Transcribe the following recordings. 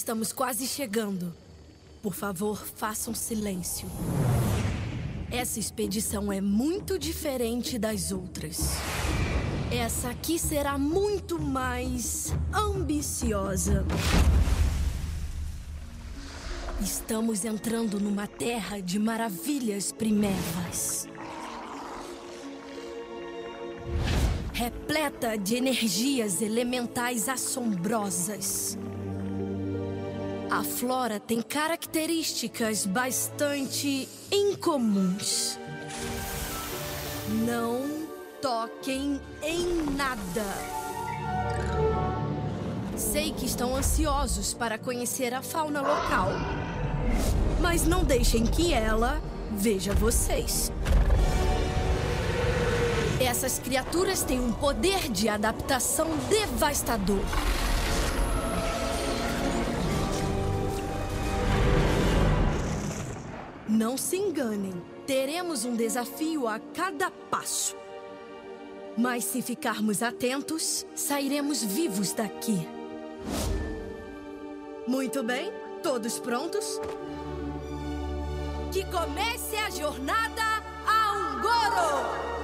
Estamos quase chegando. Por favor, façam silêncio. Essa expedição é muito diferente das outras. Essa aqui será muito mais ambiciosa. Estamos entrando numa terra de maravilhas primevas. Repleta de energias elementais assombrosas. A flora tem características bastante incomuns. Não toquem em nada. Sei que estão ansiosos para conhecer a fauna local. Mas não deixem que ela veja vocês. Essas criaturas têm um poder de adaptação devastador. Não se enganem, teremos um desafio a cada passo. Mas se ficarmos atentos, sairemos vivos daqui. Muito bem, todos prontos? Que comece a jornada a Ungoro!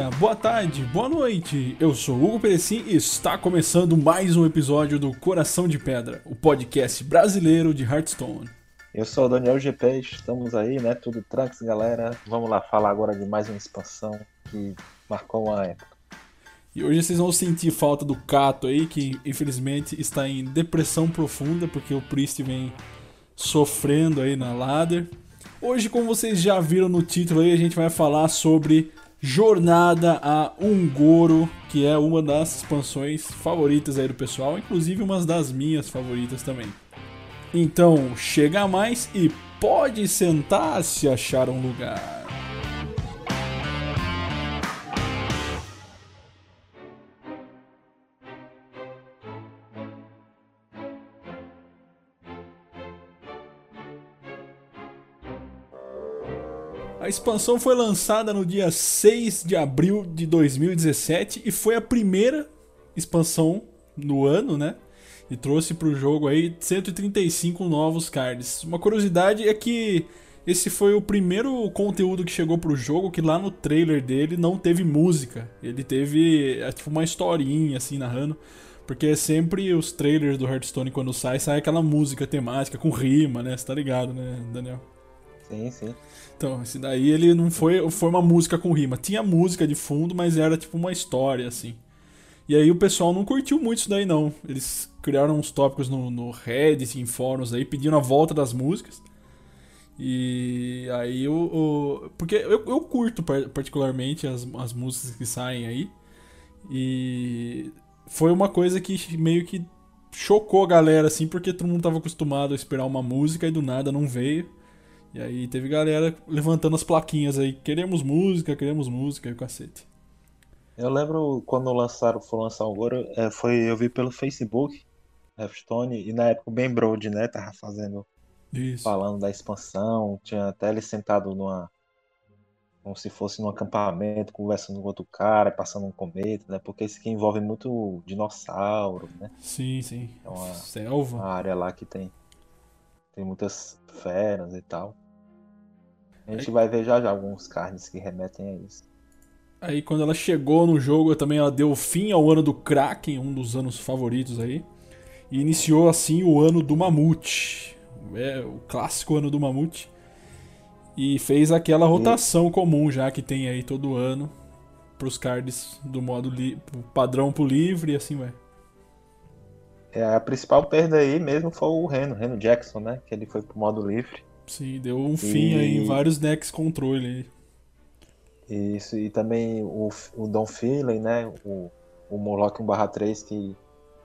Dia, boa tarde, boa noite. Eu sou Hugo Perecim e está começando mais um episódio do Coração de Pedra, o podcast brasileiro de Hearthstone. Eu sou o Daniel GP, estamos aí, né? Tudo tranks, galera. Vamos lá falar agora de mais uma expansão que marcou uma época. E hoje vocês vão sentir falta do Cato aí, que infelizmente está em depressão profunda, porque o Priest vem sofrendo aí na ladder. Hoje, como vocês já viram no título aí, a gente vai falar sobre Jornada a Ungoro, que é uma das expansões favoritas aí do pessoal, inclusive uma das minhas favoritas também. Então, chega mais e pode sentar se achar um lugar. Expansão foi lançada no dia 6 de abril de 2017 e foi a primeira expansão no ano, né? E trouxe para o jogo aí 135 novos cards. Uma curiosidade é que esse foi o primeiro conteúdo que chegou pro jogo que lá no trailer dele não teve música. Ele teve é, tipo uma historinha assim narrando, porque é sempre os trailers do Hearthstone quando sai, sai aquela música temática com rima, né? Você tá ligado, né, Daniel? Sim, sim. Então, esse daí ele não foi, foi uma música com rima. Tinha música de fundo, mas era tipo uma história, assim. E aí o pessoal não curtiu muito isso daí, não. Eles criaram uns tópicos no, no Reddit, em fóruns aí, pedindo a volta das músicas. E aí o. o porque eu, eu curto particularmente as, as músicas que saem aí. E foi uma coisa que meio que chocou a galera, assim, porque todo mundo tava acostumado a esperar uma música e do nada não veio. E aí teve galera levantando as plaquinhas aí, queremos música, queremos música e o cacete. Eu lembro quando lançaram, foi lançar o Goro, é, foi, eu vi pelo Facebook, Hearthstone, e na época o Ben Brode, né, tava fazendo, Isso. falando da expansão, tinha até ele sentado numa, como se fosse num acampamento, conversando com outro cara, passando um cometa, né, porque isso aqui envolve muito dinossauro, né. Sim, sim. É uma, Selva. uma área lá que tem, tem muitas feras e tal. A gente vai ver já já alguns cards que remetem a isso. Aí quando ela chegou no jogo, também ela deu fim ao ano do Kraken, um dos anos favoritos aí. E iniciou assim o ano do Mamute. É, o clássico ano do Mamute. E fez aquela rotação e... comum já que tem aí todo ano pros cards do modo padrão pro livre e assim vai. É, a principal perda aí mesmo foi o Reno, Reno Jackson, né? Que ele foi pro modo livre. Sim, deu um fim aí em vários decks controle aí. Isso, e também o, o Don Feeling, né? O, o Moloch 1/3 que,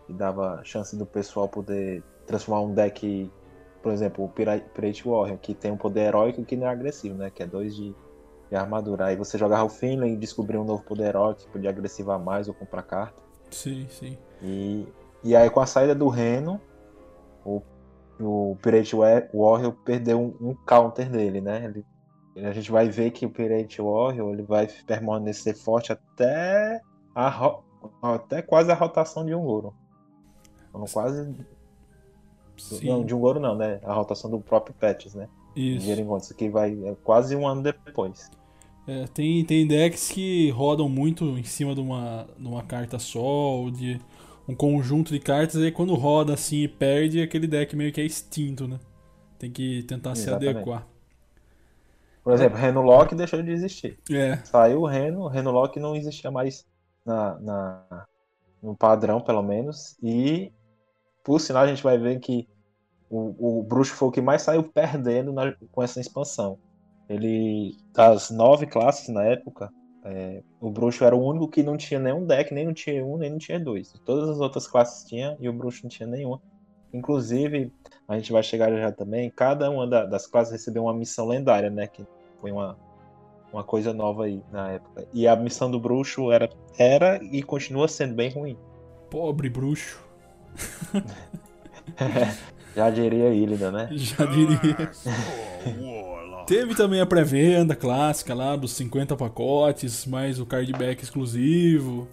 que dava chance do pessoal poder transformar um deck, por exemplo, o Pirate Warrior, que tem um poder heróico que não é agressivo, né? Que é 2 de, de, armadura. Aí você jogava o Finley e descobrir um novo poder heróico que podia agressivar mais ou comprar carta. Sim, sim. E, e aí com a saída do Reno, o, o Pirate Warrior perdeu um, um counter dele, né? Ele a gente vai ver que o Pirate Warrior ele vai permanecer forte até a até quase a rotação de um ouro. Quase Sim. não, de um ouro não, né? A rotação do próprio Patches, né? Isso. Isso que vai é quase um ano depois. É, tem, tem decks que rodam muito em cima de uma, de uma carta só, ou de um conjunto de cartas, aí quando roda assim e perde, aquele deck meio que é extinto, né? Tem que tentar Exatamente. se adequar. Por exemplo, Reno Lock deixou de existir. É. Saiu o Reno, Reno Lock não existia mais na, na, no padrão, pelo menos. E, por sinal, a gente vai ver que o, o Bruxo foi o que mais saiu perdendo na, com essa expansão. Ele, das nove classes na época, é, o Bruxo era o único que não tinha nenhum deck, nem no Tier 1, nem no Tier 2. Todas as outras classes tinham e o Bruxo não tinha nenhuma. Inclusive, a gente vai chegar já também, cada uma da, das classes recebeu uma missão lendária, né? Que foi uma, uma coisa nova aí na época. E a missão do bruxo era, era e continua sendo bem ruim. Pobre bruxo. Já diria Illidan, né? Já diria. Teve também a pré-venda clássica lá dos 50 pacotes, mais o cardback exclusivo.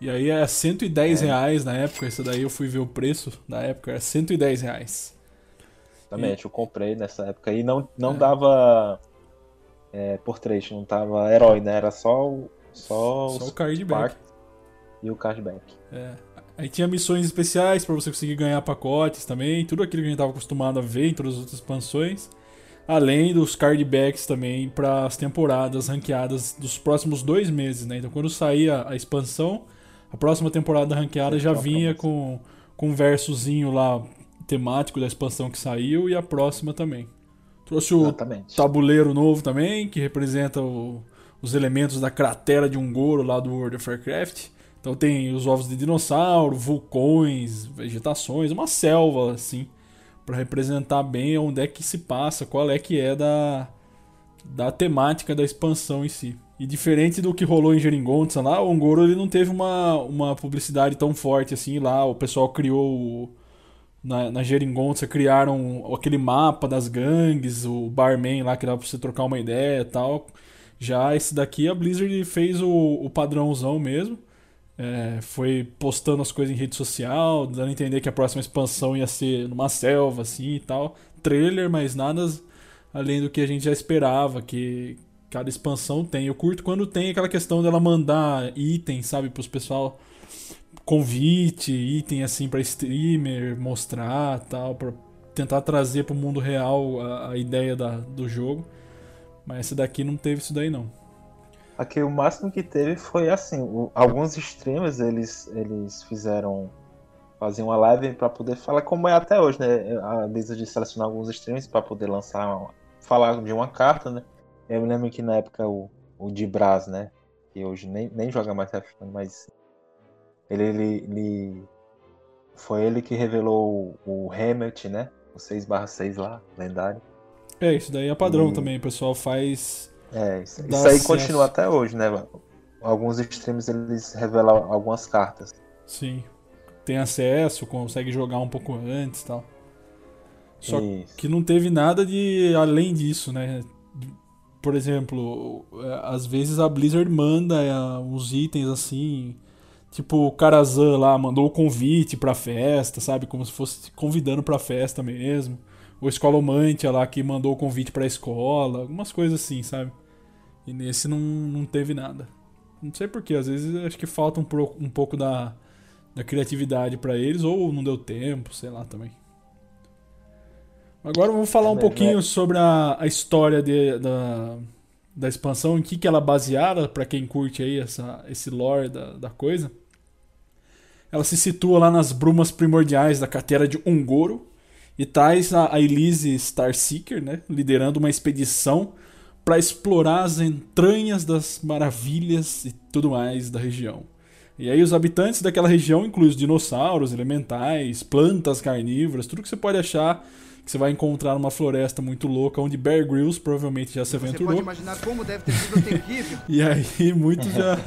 E aí é 110 é. reais na época. Essa daí eu fui ver o preço da época, era 110 reais. Exatamente, e... eu comprei nessa época e não, não é. dava é, portrait, não tava herói, né? Era só o. Só, só o cardback. E o cardback. É. Aí tinha missões especiais para você conseguir ganhar pacotes também, tudo aquilo que a gente tava acostumado a ver em todas as outras expansões. Além dos cardbacks também para as temporadas ranqueadas dos próximos dois meses, né? Então quando sair a, a expansão, a próxima temporada ranqueada já vinha com, com um versozinho lá temático da expansão que saiu e a próxima também. Trouxe o Exatamente. tabuleiro novo também, que representa o, os elementos da cratera de um goro lá do World of Warcraft. Então tem os ovos de dinossauro, vulcões, vegetações, uma selva assim, para representar bem onde é que se passa, qual é que é da, da temática da expansão em si. E diferente do que rolou em Geringonça lá, o Ongoro ele não teve uma, uma publicidade tão forte assim lá, o pessoal criou na, na Geringonça criaram aquele mapa das gangues, o barman lá que dá pra você trocar uma ideia e tal. Já esse daqui a Blizzard fez o, o padrãozão mesmo. É, foi postando as coisas em rede social, dando a entender que a próxima expansão ia ser numa selva assim e tal. Trailer, mas nada além do que a gente já esperava, que cada expansão tem. Eu curto quando tem aquela questão dela mandar itens, sabe, pros pessoal convite, item assim para streamer mostrar, tal, para tentar trazer para o mundo real a, a ideia da, do jogo. Mas esse daqui não teve isso daí não. Aqui o máximo que teve foi assim, o, alguns streamers eles eles fizeram fazer uma live para poder falar como é até hoje, né? A Blizzard de selecionar alguns streamers para poder lançar falar de uma carta, né? Eu me lembro que na época o o Dibraz, né, que hoje nem, nem joga mais Hearthstone, mas ele, ele, ele, foi ele que revelou o, o Hamlet, né? O 6/6 lá, lendário. É, isso daí é padrão e... também, o pessoal faz. É, isso, isso aí continua até hoje, né? Alguns streams eles revelam algumas cartas. Sim. Tem acesso, consegue jogar um pouco antes e tal. Só isso. que não teve nada de além disso, né? Por exemplo, é, às vezes a Blizzard manda é, uns itens assim Tipo, o Karazan lá mandou o convite pra festa, sabe? Como se fosse convidando pra festa mesmo. O Escolomantia lá que mandou o convite pra escola. Algumas coisas assim, sabe? E nesse não, não teve nada. Não sei porquê, às vezes acho que falta um, pro, um pouco da, da criatividade para eles, ou não deu tempo, sei lá também. Agora vamos falar um pouquinho sobre a, a história de, da, da expansão, em que, que ela é baseada, para quem curte aí essa, esse lore da, da coisa. Ela se situa lá nas brumas primordiais da cratera de Ungoro e traz a, a Elise Starseeker, né, liderando uma expedição para explorar as entranhas das maravilhas e tudo mais da região. E aí os habitantes daquela região incluem os dinossauros, elementais, plantas carnívoras, tudo que você pode achar que você vai encontrar numa floresta muito louca, onde Bear Grylls provavelmente já se aventurou. Você pode imaginar como deve ter sido terrível. e aí muitos já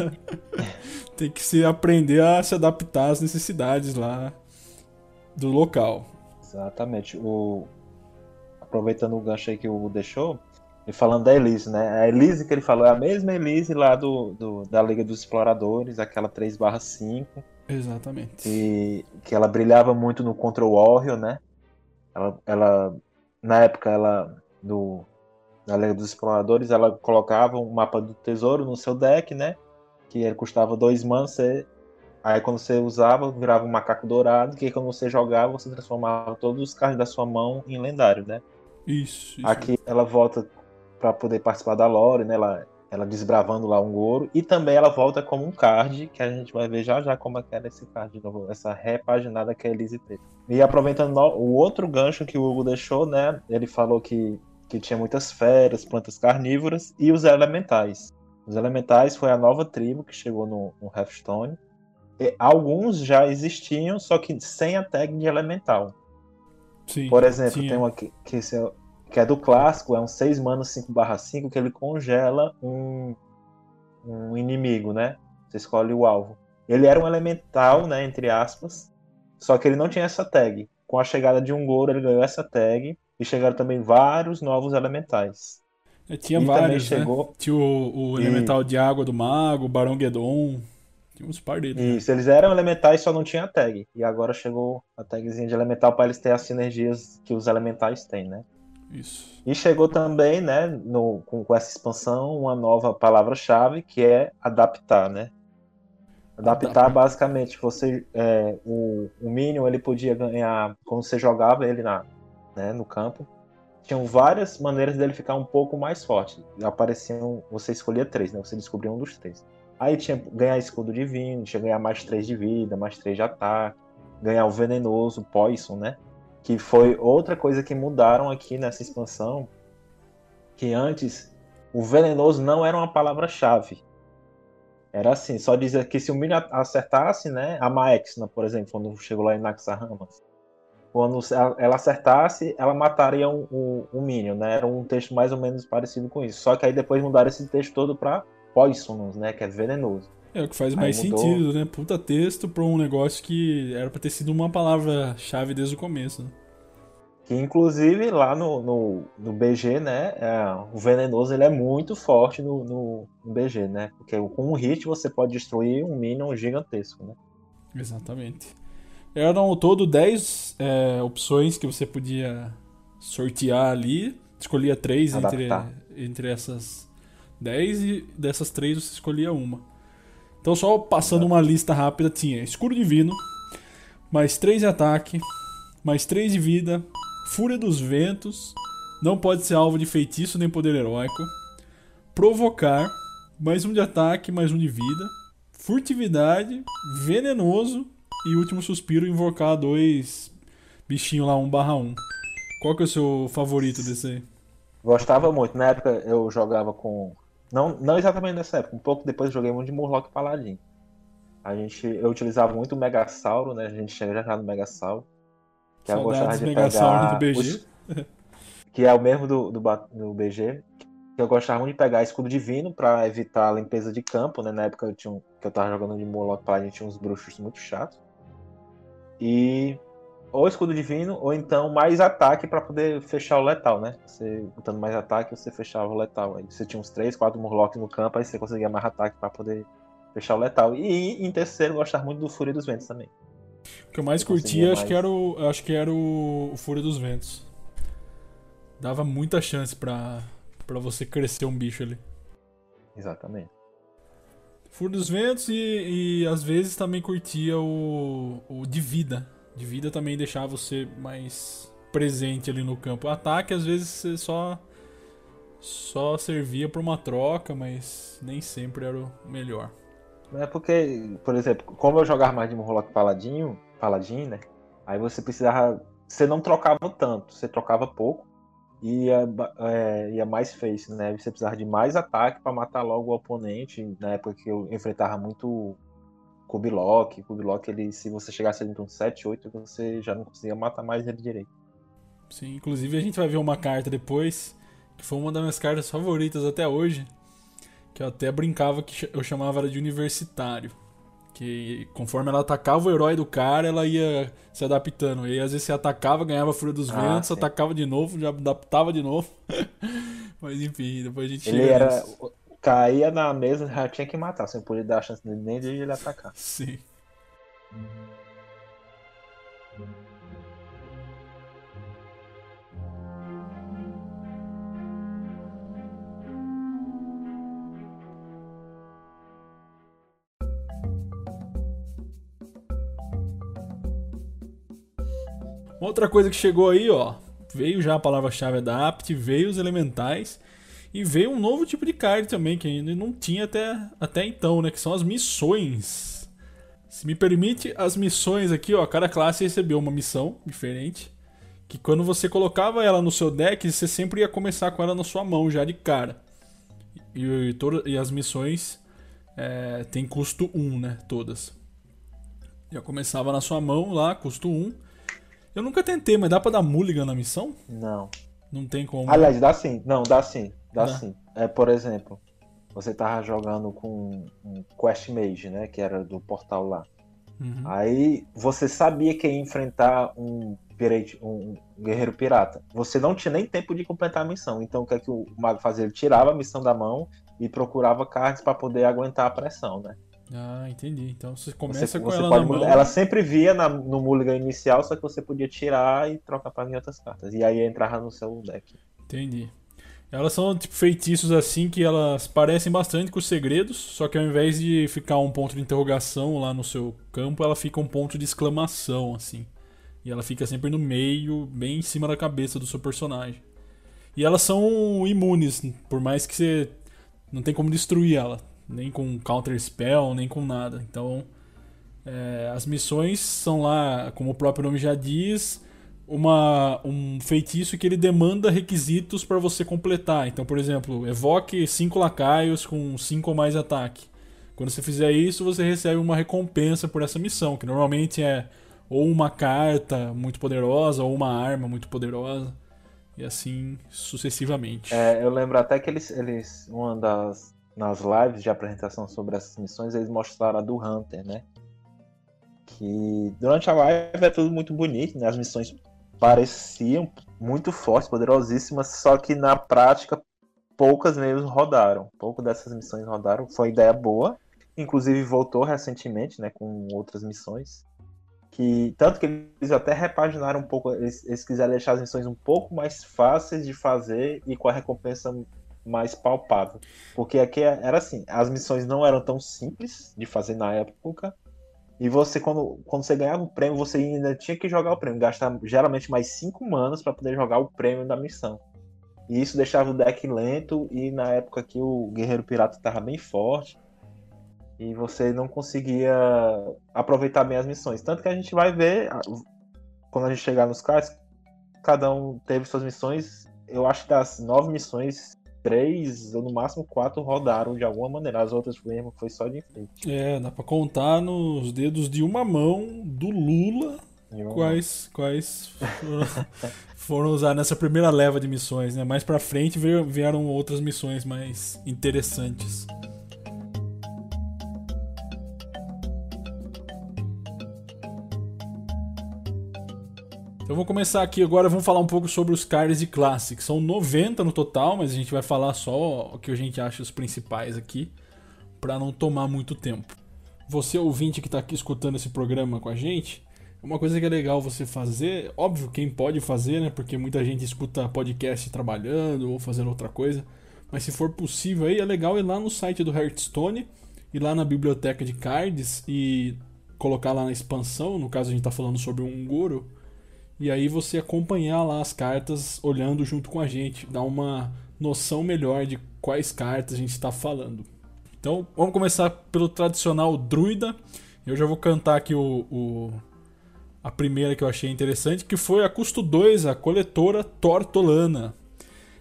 tem que se aprender a se adaptar às necessidades lá do local. Exatamente. O... Aproveitando o gancho aí que o Hugo deixou, e falando da Elise, né? A Elise que ele falou é a mesma Elise lá do, do da Liga dos Exploradores, aquela 3/5. Exatamente. E que ela brilhava muito no Control Warrior, né? Ela, ela na época, ela do na Liga dos Exploradores, ela colocava um mapa do tesouro no seu deck, né? Que ele custava dois manos, você... aí quando você usava, virava um macaco dourado, que quando você jogava, você transformava todos os cards da sua mão em lendário, né? Isso. isso. Aqui ela volta para poder participar da lore, né? Ela, ela desbravando lá um Goro. E também ela volta como um card, que a gente vai ver já já como é que era esse card de novo, essa repaginada que a Elise teve. E aproveitando o outro gancho que o Hugo deixou, né? Ele falou que, que tinha muitas feras, plantas carnívoras e os elementais. Os elementais foi a nova tribo que chegou no, no Hearthstone. E alguns já existiam, só que sem a tag de elemental. Sim, Por exemplo, tinha. tem uma que, que é que é do clássico, é um 6 manos 5 5 que ele congela um, um inimigo, né? Você escolhe o alvo. Ele era um elemental, né, entre aspas, só que ele não tinha essa tag. Com a chegada de um Goro, ele ganhou essa tag e chegaram também vários novos elementais. É, tinha e vários, né? chegou- Tinha o, o E- elemental de água do mago, o Barão Guedon. Tinha uns par deles. né? Isso, eles eram elementais, só não tinha a tag. E agora chegou a tagzinha de elemental para eles terem as sinergias que os elementais têm, né? Isso. E chegou também, né, no, com, com essa expansão, uma nova palavra-chave que é adaptar, né? Adaptar, Adaptar. basicamente, você, é, o, o Minion ele podia ganhar, quando você jogava ele na, né, no campo, tinham várias maneiras dele ficar um pouco mais forte. Apareciam, você escolhia três, né? Você descobria um dos três. Aí tinha ganhar escudo divino, tinha ganhar mais três de vida, mais três de ataque, ganhar o venenoso, poison, né? que foi outra coisa que mudaram aqui nessa expansão, que antes o venenoso não era uma palavra-chave. Era assim, só dizer que se o Minion acertasse, né, a Maexna, por exemplo, quando chegou lá em Naxxramas, quando ela acertasse, ela mataria um, um, um Minion, né? Era um texto mais ou menos parecido com isso. Só que aí depois mudaram esse texto todo para Poisonous, né, que é venenoso. É o que faz Aí mais mudou. sentido, né? Puta texto pra um negócio que era pra ter sido uma palavra-chave desde o começo. Né? Que inclusive lá no, no, no BG, né, é, o venenoso ele é muito forte no, no, no BG, né? Porque com um hit você pode destruir um minion gigantesco, né? Exatamente. Eram ao todo 10 é, opções que você podia sortear ali. Escolhia três entre, entre essas 10 e dessas três você escolhia uma. Então, só passando uma lista rápida: tinha escuro divino, mais 3 de ataque, mais 3 de vida, fúria dos ventos, não pode ser alvo de feitiço nem poder heróico, provocar, mais um de ataque, mais um de vida, furtividade, venenoso e último suspiro invocar dois bichinhos lá 1 barra 1. Qual que é o seu favorito desse aí? Gostava muito. Na época eu jogava com. Não, não exatamente nessa época, um pouco depois eu joguei muito de Murloc Paladin. A gente, eu utilizava muito o Megasauro, né? A gente chega já no Megasauro. Que eu gostava Saudades de Megasauro pegar do BG. os- que é o mesmo do, do, do BG. Que eu gostava muito de pegar escudo divino pra evitar a limpeza de campo, né? Na época eu tinha um- que eu tava jogando de Murloc Paladin, tinha uns bruxos muito chatos. E ou escudo divino, ou então mais ataque pra poder fechar o letal, né? Você botando mais ataque, você fechava o letal. Aí você tinha uns 3, 4 Murlocs no campo, aí você conseguia mais ataque pra poder fechar o letal. E em terceiro, gostava muito do Fúria dos Ventos também. O que eu mais curtia, acho mais. que era o, acho que era o, o Fúria dos Ventos. Dava muita chance pra, pra você crescer um bicho ali. Exatamente. Fúria dos Ventos e, e às vezes também curtia o, o de vida. De vida também deixava você mais presente ali no campo. Ataque, às vezes, você só, só servia pra uma troca, mas nem sempre era o melhor. É porque, por exemplo, como eu jogava mais de Murloc Paladinho, Paladin, né? Aí você precisava. Você não trocava tanto, você trocava pouco e ia, é, ia mais face, né? Você precisava de mais ataque pra matar logo o oponente. Na época que eu enfrentava muito Kubilok. Kubilok, ele, se você chegasse ali com 7, 8, você já não conseguia matar mais ele direito. Sim, inclusive a gente vai ver uma carta depois, que foi uma das minhas cartas favoritas até hoje, que eu até brincava que eu chamava ela de universitário. Que conforme ela atacava o herói do cara, ela ia se adaptando. E às vezes você atacava, ganhava a Fúria dos Ah, Ventos, sim. atacava de novo, já adaptava de novo. Mas enfim, depois a gente Ele chega era. nisso. Caía na mesa, já tinha que matar. Não podia dar a chance nem de ele atacar. Sim. Outra coisa que chegou aí, ó. Veio já a palavra-chave Adapt, veio os elementais e veio um novo tipo de card também, que ainda não tinha até, até então, né? Que são as missões. Se me permite, as missões aqui, ó. Cada classe recebeu uma missão diferente. Que quando você colocava ela no seu deck, você sempre ia começar com ela na sua mão já de cara. E, e, toda- e as missões é, tem custo 1, né? Todas. Já começava na sua mão lá, custo 1. Eu nunca tentei, mas dá pra dar mulligan na missão? Não. Não tem como. Aliás, dá sim. Não, dá sim. Dá, Dá. sim. É, por exemplo, você tava jogando com um Quest Mage, né? Que era do portal lá. Uhum. Aí você sabia que ia enfrentar um, pirate, um guerreiro pirata. Você não tinha nem tempo de completar a missão. Então o que é que o mago fazia? Ele tirava a missão da mão e procurava cards para poder aguentar a pressão, né? Ah, entendi. Então você Você, começa com você ela pode na mão. Ela sempre via na- no mulligan inicial, só que você podia tirar e trocar para outras cartas. E aí entrava no seu deck. Entendi. Elas são tipo feitiços assim que elas parecem bastante com os segredos, só que ao invés de ficar um ponto de interrogação lá no seu campo, ela fica um ponto de exclamação assim. E ela fica sempre no meio, bem em cima da cabeça do seu personagem. E elas são imunes, por mais que você não tem como destruir ela, nem com counter spell, nem com nada. Então, é, as missões são lá, como o próprio nome já diz, uma, um feitiço que ele demanda requisitos para você completar. Então, por exemplo, evoque 5 lacaios com 5 ou mais ataque. Quando você fizer isso, você recebe uma recompensa por essa missão, que normalmente é ou uma carta muito poderosa ou uma arma muito poderosa. E assim sucessivamente. É, eu lembro até que eles, eles uma das nas lives de apresentação sobre essas missões, eles mostraram a do Hunter, né? Que durante a live é tudo muito bonito, né? As missões pareciam muito fortes, poderosíssimas, só que na prática poucas mesmo rodaram. Pouco dessas missões rodaram. Foi ideia boa. Inclusive voltou recentemente, né, com outras missões. Que tanto que eles até repaginaram um pouco, eles, eles quiseram deixar as missões um pouco mais fáceis de fazer e com a recompensa mais palpável. Porque aqui era assim, as missões não eram tão simples de fazer na época. E você, quando, quando você ganhava o prêmio, você ainda tinha que jogar o prêmio, gastar geralmente mais 5 manas para poder jogar o prêmio da missão. E isso deixava o deck lento, e na época que o Guerreiro Pirata estava bem forte, e você não conseguia aproveitar bem as missões. Tanto que a gente vai ver, quando a gente chegar nos cards, cada um teve suas missões. Eu acho que das nove missões, três ou no máximo quatro rodaram de alguma maneira. As outras mesmo foi só de enfeite. É, dá pra contar nos dedos de uma mão do Lula quais, quais foram, foram usadas nessa primeira leva de missões, né? Mais pra frente vieram outras missões mais interessantes. Então vamos começar aqui agora, vamos falar um pouco sobre os cards de classe, que são 90 no total, mas a gente vai falar só o que a gente acha os principais aqui, pra não tomar muito tempo. Você ouvinte que tá aqui escutando esse programa com a gente, uma coisa que é legal você fazer, óbvio, quem pode fazer, né? Porque muita gente escuta podcast trabalhando ou fazendo outra coisa. Mas se for possível aí, é legal ir lá no site do Hearthstone, ir lá na biblioteca de cards e colocar lá na expansão, no caso a gente tá falando sobre um Goro, e aí você acompanhar lá as cartas olhando junto com a gente, dar uma noção melhor de quais cartas a gente está falando. Então vamos começar pelo tradicional druida. Eu já vou cantar aqui o, o- a primeira que eu achei interessante, que foi a custo 2, a coletora Tortolana.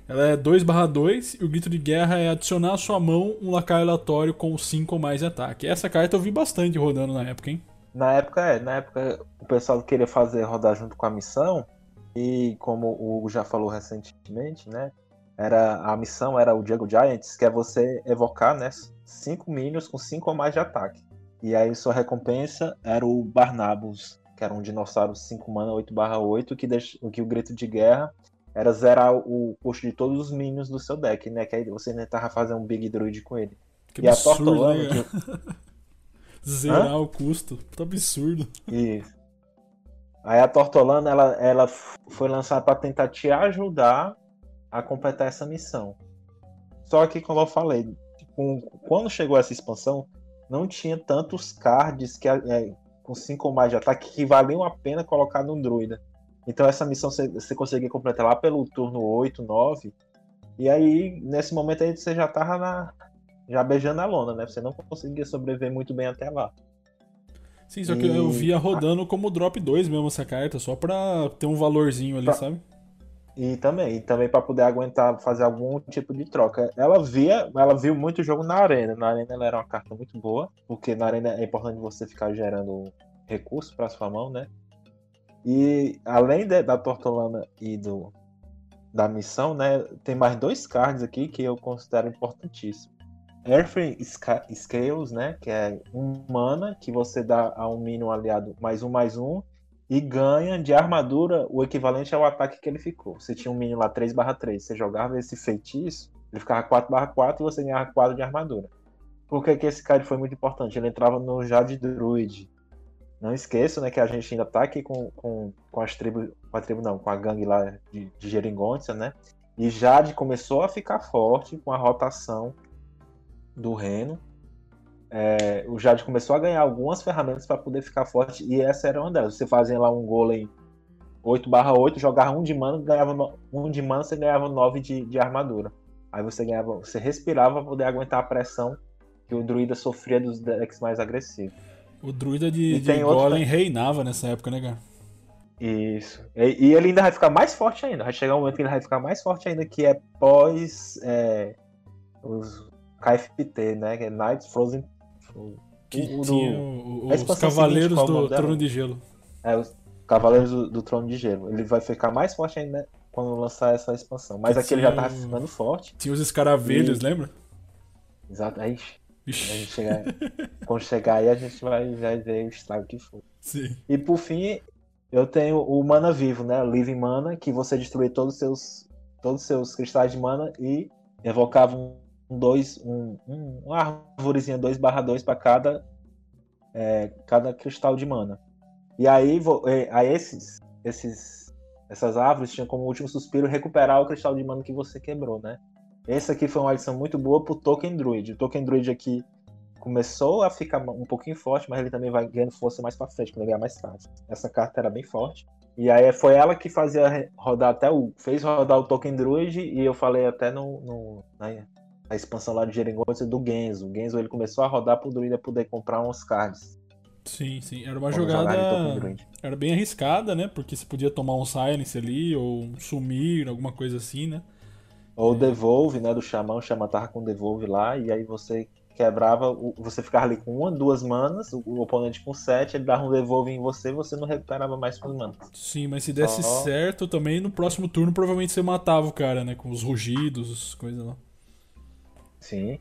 Ela é 2/2 e o grito de guerra é adicionar à sua mão um lacaio aleatório com 5 ou mais de ataque. Essa carta eu vi bastante rodando na época, hein? Na época, é. Na época, o pessoal queria fazer rodar junto com a missão. E como o Hugo já falou recentemente, né? Era, a missão era o Diego Giants, que é você evocar, né? 5 minions com 5 ou mais de ataque. E aí sua recompensa era o Barnabas, que era um dinossauro 5 mana 8/8, que, deixa, que o grito de guerra era zerar o custo de todos os minions do seu deck, né? Que aí você tentava fazer um Big Druid com ele. Que e absurdo, a Tortolano. né? Zerar o custo. Tá absurdo. Isso. Aí a Tortolana ela, ela foi lançada para tentar te ajudar a completar essa missão. Só que, como eu falei, com, quando chegou essa expansão, não tinha tantos cards que, é, com 5 ou mais de ataque que valiam a pena colocar no druida. Então essa missão você, você conseguia completar lá pelo turno 8, 9. E aí, nesse momento aí, você já tava na, já beijando a lona, né? Você não conseguia sobreviver muito bem até lá. Sim, só que E- eu via rodando como drop 2 mesmo essa carta, só pra ter um valorzinho ali, Pra- sabe? E também, e também para poder aguentar fazer algum tipo de troca. Ela via, ela viu muito jogo na arena. Na arena ela era uma carta muito boa, porque na arena é importante você ficar gerando recursos para sua mão, né? E além de- da Tortolana e do da missão, né, tem mais dois cards aqui que eu considero importantíssimos. Earthly Sca- Scales, né, que é um mana que você dá a um minion aliado mais um mais um e ganha de armadura o equivalente ao ataque que ele ficou. Você tinha um minion lá 3/3, você jogava esse feitiço, ele ficava 4/4 e você ganhava 4 de armadura. Por que, que esse card foi muito importante? Ele entrava no Jade Druid. Não esqueça, né, que a gente ainda tá aqui com, com, com as tribos, com a tribo não, com a gangue lá de, de Geringonça, né? E Jade começou a ficar forte com a rotação do Reno. É, o Jade começou a ganhar algumas ferramentas para poder ficar forte, e essa era uma delas. Você fazia lá um golem 8/8, jogava um de mana, ganhava no- um de mana, você ganhava 9 de, de armadura. Aí você ganhava, você respirava para poder aguentar a pressão que o druida sofria dos decks mais agressivos. O druida de, E de Golem reinava nessa época, né, cara? Isso. E, e ele ainda vai ficar mais forte ainda. Vai chegar um momento que ele vai ficar mais forte ainda, que é pós é, os KFT, né? Que é Knights Frozen. Que o tinha o- o- a os Cavaleiros seguinte, do? Trono de Gelo. É, os Cavaleiros do, do Trono de Gelo. Ele vai ficar mais forte ainda quando lançar essa expansão. Mas Que aqui ele já tava o- ficando forte. Tinha os escaravelhos, E- lembra? Exato. Aí, a Ixi, gente chegar, quando chegar aí, a gente vai, vai ver o estrago que for. sim. E por fim, eu tenho o Mana Vivo, né? O Living Mana, que você destruía todos os seus, todos os seus cristais de mana e evocava um, um dois, um, um, uma árvorezinha 2/2 para cada, é, cada cristal de mana. E aí, é, aí esses, esses, essas árvores tinham como último suspiro recuperar o cristal de mana que você quebrou, né? Esse aqui foi uma adição muito boa pro Token Druid. O Token Druid aqui começou a ficar um pouquinho forte, mas ele também vai ganhando força mais pra frente, quando ele ganhar mais cartas. Essa carta era bem forte. E aí foi ela que fazia rodar até o. fez rodar o Token Druid, e eu falei até no. no na, na expansão lá de Geringonça do Genzo. O Genzo ele começou a rodar pro Druida poder comprar uns cards. Sim, sim. Era uma Token jogada. Era bem arriscada, né? Porque você podia tomar um silence ali, ou um sumir, alguma coisa assim, né? Ou Devolve, né, do Xamã, o Xamã tava com Devolve lá, e aí você quebrava, você ficava ali com uma, duas manas, o, oponente com sete, ele dava um Devolve em você, você não recuperava mais suas manas. Sim, mas se desse Só- certo também, no próximo turno provavelmente você matava o cara, né? Com os rugidos, coisas lá. Sim.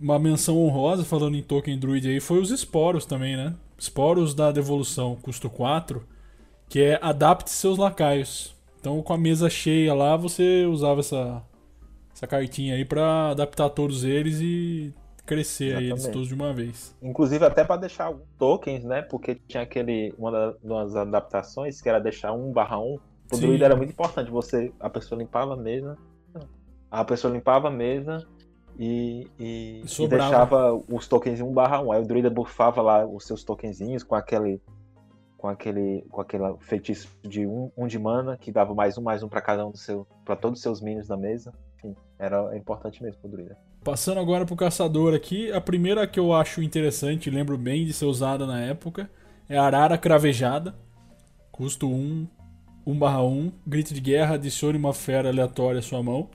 Uma menção honrosa, falando em Token Druid aí, foi os esporos também, né? Esporos da devolução, custo 4, que é adapte seus lacaios. Então, com a mesa cheia lá, você usava essa, essa cartinha aí pra adaptar todos eles e crescer eles todos de uma vez. Inclusive até para deixar tokens, né? Porque tinha aquele. Uma da- das adaptações que era deixar 1 barra 1. O Sim. druida era muito importante. Você. A pessoa limpava a mesa. A pessoa limpava a mesa e, e, e deixava os tokens em 1 barra 1. Aí o druida buffava lá os seus tokenzinhos com aquele. Com aquele. Com aquele feitiço de um, um de mana, que dava mais um, mais um para cada um do seu. para todos os seus minions da mesa. Enfim, era importante mesmo pro druida. Passando agora pro caçador aqui, a primeira que eu acho interessante, lembro bem de ser usada na época, é a Arara Cravejada. Custo 1, 1/1, grito de guerra, adicione uma fera aleatória à sua mão.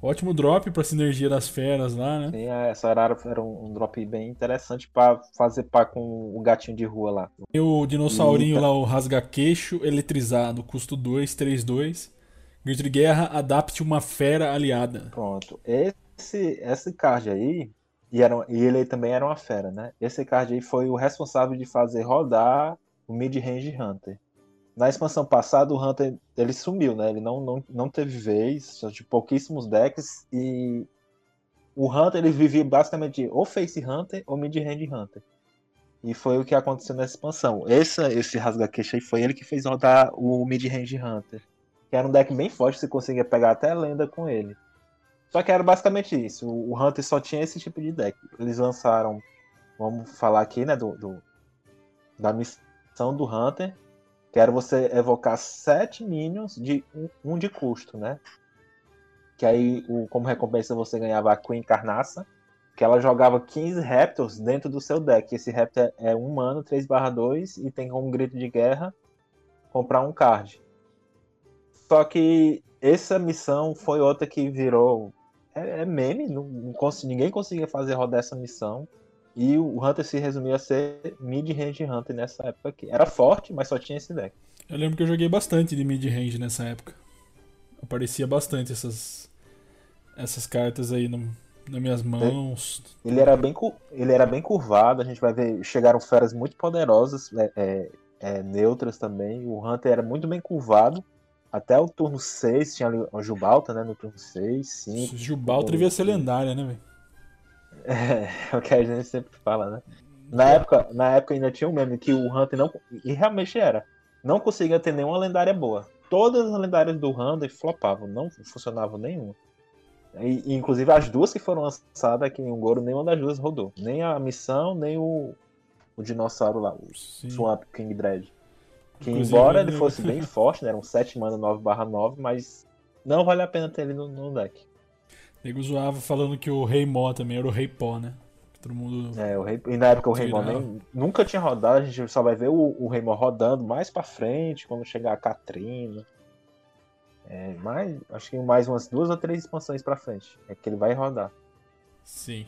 Ótimo drop pra sinergia das feras lá, né? Sim, é, essa era, era um, um drop bem interessante pra fazer par com o gatinho de rua lá. E o dinossaurinho Eita. lá, o rasga-queixo, eletrizado, custo 2, 3, 2. Grito de guerra, adapte uma fera aliada. Pronto. Esse, esse card aí, e, era, e ele também era uma fera, né? Esse card aí foi o responsável de fazer rodar o Mid-Range Hunter. Na expansão passada, o Hunter ele sumiu, né? Ele não, não, não teve vez, só de pouquíssimos decks, e o Hunter ele vivia basicamente ou Face Hunter ou Mid-Range Hunter. E foi o que aconteceu nessa expansão. Esse, esse rasga-queixo aí foi ele que fez rodar o Mid-Range Hunter. Que era um deck bem forte, você conseguia pegar até lenda com ele. Só que era basicamente isso. O Hunter só tinha esse tipo de deck. Eles lançaram, vamos falar aqui, né, do, do- da missão do Hunter, que era você evocar sete minions de um, um de custo, né? Que aí, o, como recompensa, você ganhava a Queen Carnaça, que ela jogava 15 Raptors dentro do seu deck. Esse Raptor é um mano, 3/2, e tem como grito de guerra comprar um card. Só que essa missão foi outra que virou. É, é meme, não, não ninguém conseguia fazer rodar essa missão. E o Hunter se resumiu a ser mid-range Hunter nessa época aqui. Era forte, mas só tinha esse deck. Eu lembro que eu joguei bastante de mid-range nessa época. Aparecia bastante essas essas cartas aí no, nas minhas mãos. Ele era, bem, ele era bem curvado, a gente vai ver. Chegaram feras muito poderosas, é, é, é, neutras também. O Hunter era muito bem curvado. Até o turno 6, tinha ali o Jubalta, né? No turno 6, 5. Jubaltra devia ser lendária, né, velho? É o que a gente sempre fala, né? Na época, na época ainda tinha um meme que o Hunter não. E realmente era. Não conseguia ter nenhuma lendária boa. Todas as lendárias do Hunter flopavam, não funcionavam nenhuma. E, inclusive as duas que foram lançadas aqui em Ungoro, nenhuma das duas rodou. Nem a missão, nem o, o dinossauro lá, o Sim. Swamp King Dread. Que Inclusive, embora ele fosse bem forte, né? Era um 7 mana 9 9, mas não vale a pena ter ele no, no deck. O nego zoava falando que o Rei Mó também era o Rei Pó, né? Todo mundo. É, o Rei, e na época o Raymond Tirava. nem, nunca tinha rodado, a gente só vai ver o, o Raymond rodando mais pra frente, quando chegar a Katrina. É, mais, acho que mais umas duas ou três expansões pra frente. É que ele vai rodar. Sim.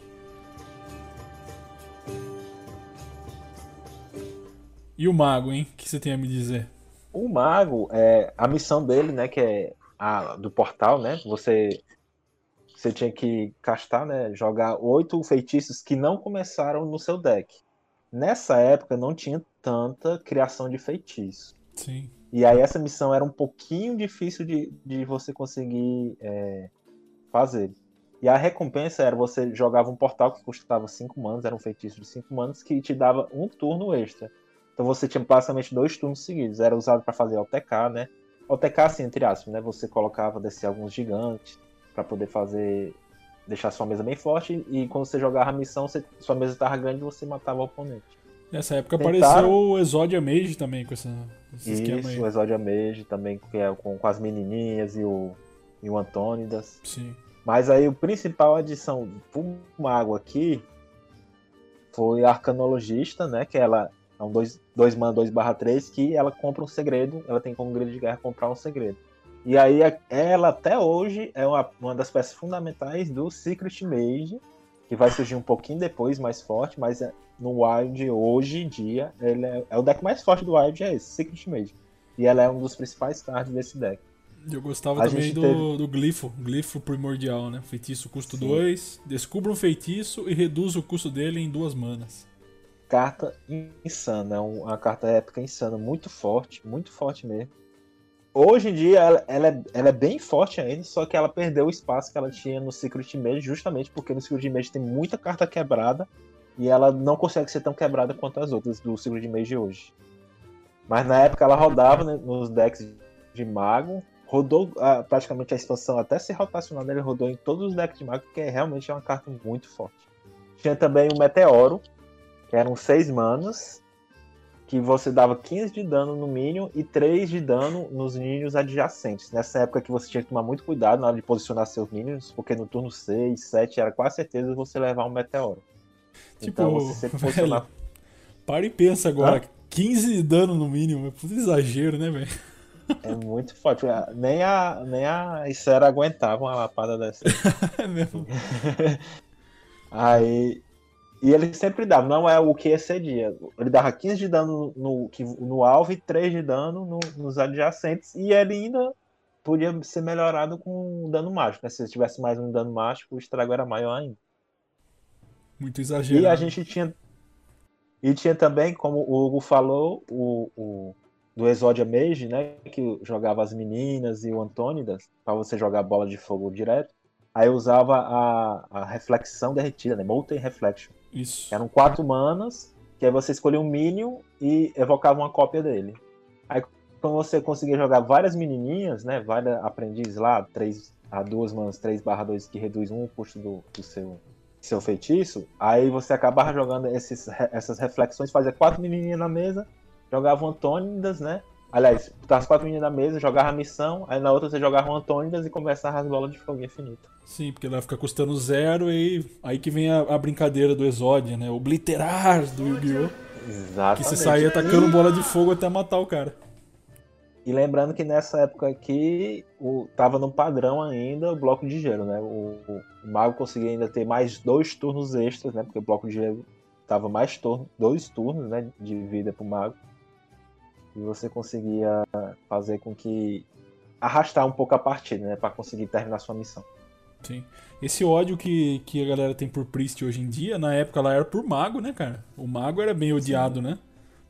E o Mago, hein? O que você tem a me dizer? O Mago, é, a missão dele, né, que é a do portal, né? Você, você tinha que castar, né? Jogar oito feitiços que não começaram no seu deck. Nessa época não tinha tanta criação de feitiço. Sim. E aí essa missão era um pouquinho difícil de, de você conseguir é, fazer. E a recompensa era você jogava um portal que custava 5 manos, era um feitiço de 5 manos, que te dava um turno extra. Então você tinha basicamente dois turnos seguidos. Era usado para fazer OTK, né? OTK, assim, entre aspas, né? Você colocava, descer alguns gigantes para poder fazer. deixar sua mesa bem forte. E quando você jogava a missão, você- sua mesa estava grande e você matava o oponente. Nessa época Tentaram- apareceu o Exodia Mage também com essa, esse esquema Isso, aí. o Exodia Mage também, que é com, com as menininhas e o, e o Antônidas. Sim. Mas aí o principal adição pro mago aqui foi a Arcanologista, né? Que ela é um 2 mana 2 barra 3, que ela compra um segredo, ela tem como grito de guerra comprar um segredo. E aí a- ela até hoje é uma, uma das peças fundamentais do Secret Mage, que vai surgir um pouquinho depois, mais forte, mas é- no Wild hoje em dia, ele é, é o deck mais forte do Wild, é esse, Secret Mage. E ela é um dos principais cards desse deck. Eu gostava A também do, teve- do glifo, glifo primordial, né? Feitiço custo Sim. 2, descubra um feitiço e reduz o custo dele em duas manas. carta insana, é um- uma carta épica insana, muito forte, muito forte mesmo. Hoje em dia ela, ela é, ela é bem forte ainda, só que ela perdeu o espaço que ela tinha no Secret Mage, justamente porque no Secret Mage tem muita carta quebrada e ela não consegue ser tão quebrada quanto as outras do Secret Mage hoje. Mas na época ela rodava né, nos decks de mago, rodou praticamente a expansão até ser rotacionada, ele rodou em todos os decks de mago, porque realmente é uma carta muito forte. Tinha também o Meteoro, que eram 6 manas, que você dava 15 de dano no Minion e 3 de dano nos Minions adjacentes. Nessa época que você tinha que tomar muito cuidado na hora de posicionar seus Minions, porque no turno 6, 7 era quase certeza você levar um Meteoro. Tipo, então você sempre velho, posicionava. Para e pensa agora. Hã? 15 de dano no mínimo. É puto exagero, né, velho? É muito forte. Nem a, nem a Isera aguentava uma lapada dessa. É mesmo. Aí. E ele sempre dava, não é o que excedia. Ele dava 15 de dano no, no alvo e 3 de dano no, nos adjacentes. E ele ainda podia ser melhorado com dano mágico. Né? Se tivesse mais um dano mágico, o estrago era maior ainda. Muito exagerado. E a gente tinha. E tinha também, como o Hugo falou, o, o do Exodia Mage, né? Que jogava as meninas e o Antônidas, para você jogar bola de fogo direto. Aí usava a, a reflexão derretida, né? Molten Reflection. Isso. Eram quatro manas, que aí você escolhia um Minion e evocava uma cópia dele. Aí quando você conseguia jogar várias menininhas, né? Várias aprendizes lá, 3 a 2 manas, 3 barra 2, que reduz um custo do, do seu, seu feitiço. Aí você acabava jogando esses, essas reflexões, fazia quatro menininhas na mesa, jogava Antônidas, né? Aliás, as quatro meninas na mesa, jogava a missão, aí na outra você jogava Antônidas e começava as bolas de fogo infinito. Sim, porque ela fica custando zero e aí que vem a, a brincadeira do Exódia, né? Obliterar do Yu-Gi-Oh! Exatamente. Que você saía atacando bola de fogo até matar o cara. E lembrando que nessa época aqui, o, tava no padrão ainda o bloco de gelo, né? O, o, mago conseguia ainda ter mais dois turnos extras, né? Porque o bloco de gelo tava mais turno, dois turnos, né? De vida pro mago. E você conseguia fazer com que arrastar um pouco a partida, né? Para conseguir terminar sua missão. Sim. Esse ódio que, que a galera tem por Priest hoje em dia, na época ela era por mago, né, cara? O mago era bem odiado, Sim. né?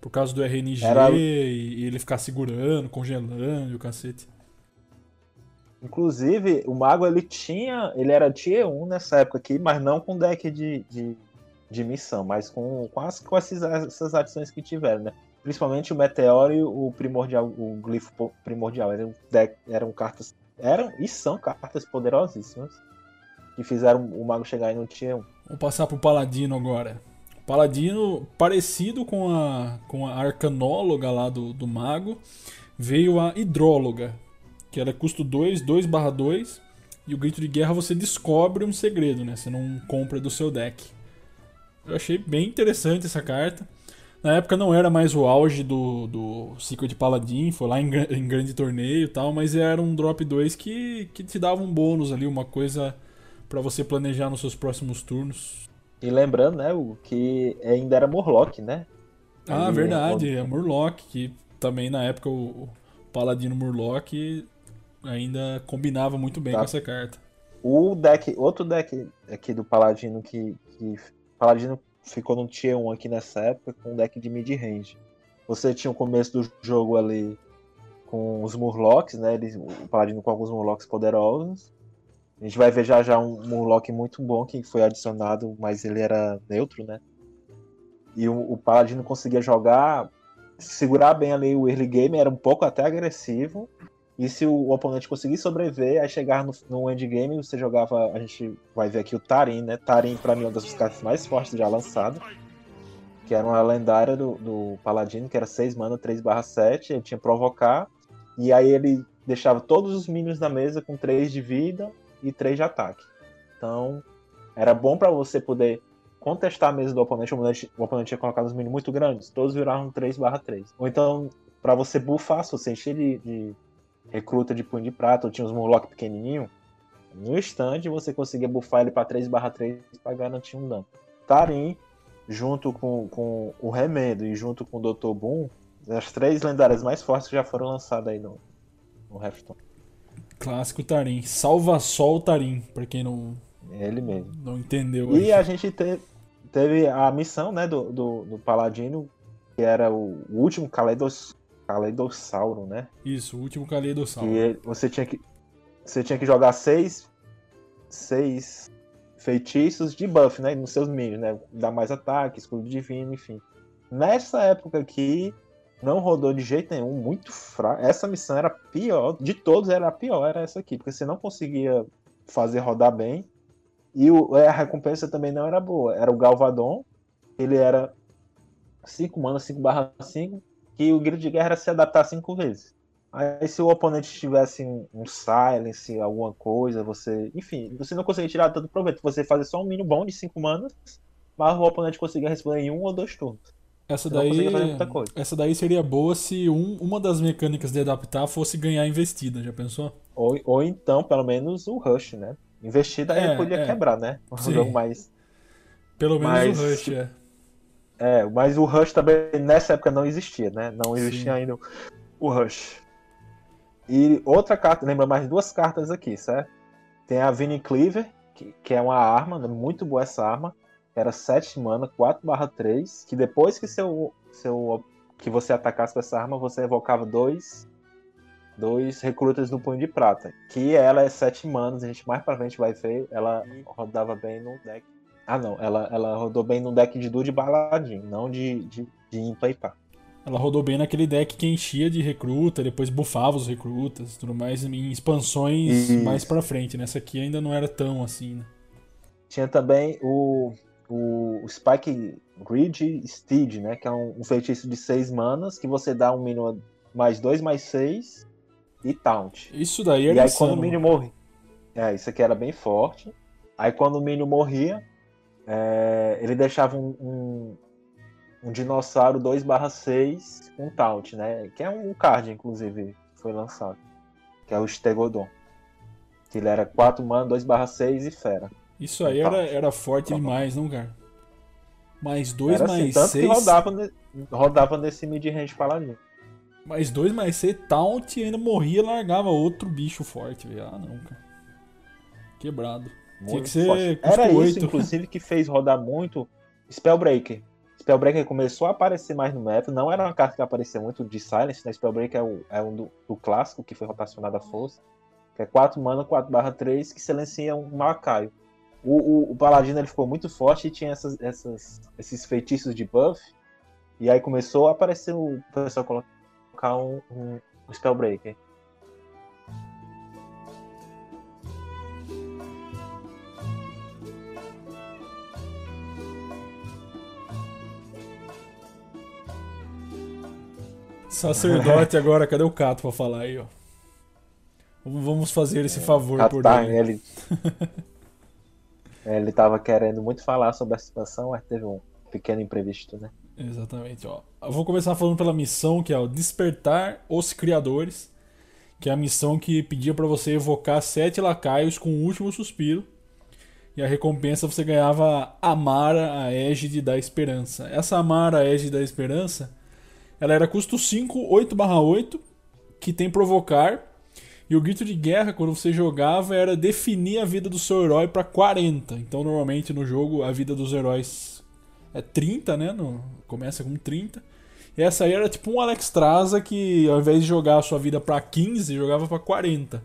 Por causa do RNG era... e ele ficar segurando, congelando e o cacete. Inclusive, o mago ele tinha. Ele era tier 1 nessa época aqui, mas não com deck de, de, de missão, mas com, com, as, com essas, essas adições que tiveram, né? Principalmente o Meteoro e o Primordial, o Glifo Primordial. Eram, eram cartas eram e são cartas poderosíssimas que fizeram o mago chegar e não tinha um. Vamos passar pro Paladino agora. Paladino, parecido com a, com a arcanóloga lá do, do mago, veio a hidróloga, que era custo 2, 2 barra 2, e o grito de guerra você descobre um segredo, né? Você não compra do seu deck. Eu achei bem interessante essa carta. Na época não era mais o auge do, do ciclo de Paladin, foi lá em, em grande torneio e tal, mas era um drop 2 que, que te dava um bônus ali, uma coisa para você planejar nos seus próximos turnos. E lembrando, né, o que ainda era Murloc, né? Ah, ali, verdade, é Murloc, que também na época o, o Paladino Murloc ainda combinava muito bem tá. com essa carta. O deck, outro deck aqui do Paladino que, que Paladino ficou no tier 1 aqui nessa época com um deck de mid-range. Você tinha o começo do jogo ali com os Murlocs, né? Eles, o Paladino com alguns Murlocs poderosos. A gente vai ver já já um Murloc muito bom que foi adicionado, mas ele era neutro, né? E o, o Paladino conseguia jogar, segurar bem ali o early game, era um pouco até agressivo, e se o oponente conseguir sobreviver, aí chegar no, no endgame, você jogava. A gente vai ver aqui o Tarim, né? Tarim, pra mim, é uma das cartas mais fortes já lançado. Que era uma lendária do, do Paladino, que era 6 mana, 3 7. Ele tinha provocar. E aí ele deixava todos os minions na mesa com 3 de vida e 3 de ataque. Então, era bom para você poder contestar a mesa do oponente. O oponente, o oponente tinha colocado os minions muito grandes, todos viraram 3 3. Ou então, para você buffar, se você encher de, de recruta de punho de prata, ou tinha uns Murloc pequenininho, no stand você conseguia buffar ele para 3 3 para garantir um dano. Tarim, junto com, com o Remedo e junto com o Dr. Boom, as três lendárias mais fortes que já foram lançadas aí no, no Hefton. Clássico Tarim. Salva Sol Tarim, pra quem não, ele mesmo. não entendeu. E a gente te, teve a missão né, do, do, do Paladino, que era o, o último Kaleidos, Caleidossauro, né? Isso, o último Caleidossauro. E você tinha que você tinha que jogar seis seis feitiços de buff, né, nos seus minions, né? Dar mais ataque, escudo divino, enfim. Nessa época aqui não rodou de jeito nenhum, muito fraco. Essa missão era pior, de todos era a pior, era essa aqui, porque você não conseguia fazer rodar bem. E o, a recompensa também não era boa. Era o Galvadon, ele era 5 mana, 5 barra 5, que o grito de guerra era se adaptar cinco vezes. Aí se o oponente tivesse um, um silence, alguma coisa, você. Enfim, você não conseguia tirar tanto proveito. Você fazer só um mínimo bom de 5 manas, mas o oponente conseguia responder em um ou dois turnos. Essa Você daí, essa daí seria boa se um- uma das mecânicas de adaptar fosse ganhar investida, já pensou? Ou, ou então, pelo menos, o Rush, né? Investida aí É, podia é. quebrar, né? Um Sim. jogo mais. Pelo menos Mas, o Rush, é. É, mas o Rush também nessa época não existia, né? Não existia Sim. ainda o- Rush. E outra carta, lembra mais duas cartas aqui, certo? Tem a Vinnie Cleaver, que, que é uma arma, né? muito boa essa arma. Era 7 mana, 4/3, que depois que seu, seu que você atacasse com essa arma, você evocava dois dois recrutas do punho de prata, que ela é 7 manas, a gente mais pra frente vai ver, ela rodava bem no deck. Ah, não, ela, ela rodou bem no deck de Dude e Baladin, não de, de, de Impa e Pá. Ela rodou bem naquele deck que enchia de recruta, depois bufava os recrutas, tudo mais em expansões Isso. mais pra frente. Nessa aqui ainda não era tão assim, né? Tinha também o, o, Spike Grid Steed, né? Que é um, um feitiço de 6 manas, que você dá um mínimo mais 2 mais 6 e Taunt. Isso daí E era aí quando o insano. Minion morria. É, isso aqui era bem forte. Aí quando o Minion morria, é, ele deixava um, um, um dinossauro 2/6 com Taunt, né? Que é um card, inclusive, que foi lançado. Que é o Stegodon. Que ele era 4 mana, 2/6 e fera. Isso aí era, era forte bom. demais, não, cara? Mais dois, era assim, mais tanto seis. que rodava, ne- rodava nesse mid-range paladino. Mais dois, mais seis, taunt e ainda morria e largava outro bicho forte, velho. Ah, não, cara. Quebrado. Tinha que ser forte. Era isso, inclusive, que fez rodar muito Spellbreaker. Spellbreaker começou a aparecer mais no meta. Não era uma carta que aparecia muito de Silence, né? Spellbreaker é, o, é um do, do clássico que foi rotacionado à força. Que é 4 mana, 4/3, que silencia um Malacaio. O, o, o Paladino ele ficou muito forte e tinha essas, essas- esses feitiços de buff. E aí começou a aparecer o pessoal colocar um, um Spellbreaker. Sacerdote agora, cadê o Cato pra falar aí, ó? Vamos- fazer esse favor por Ah, tá, ele. ele. ele tava querendo muito falar sobre a situação, mas teve um pequeno imprevisto, né? Exatamente, ó. Eu vou começar falando pela missão, que é o Despertar os Criadores, que é a missão que pedia pra você evocar sete lacaios com o último suspiro. E a recompensa você ganhava Amara, a Égide da Esperança. Essa Amara, a Égide da Esperança, ela era custo 5, 8/8, que tem provocar. E o grito de guerra, quando você jogava, era definir a vida do seu herói pra 40. Então, normalmente no jogo, a vida dos heróis é 30, né? No- começa com 30. E essa aí era tipo um Alex Traza que ao invés de jogar a sua vida pra 15, jogava pra 40.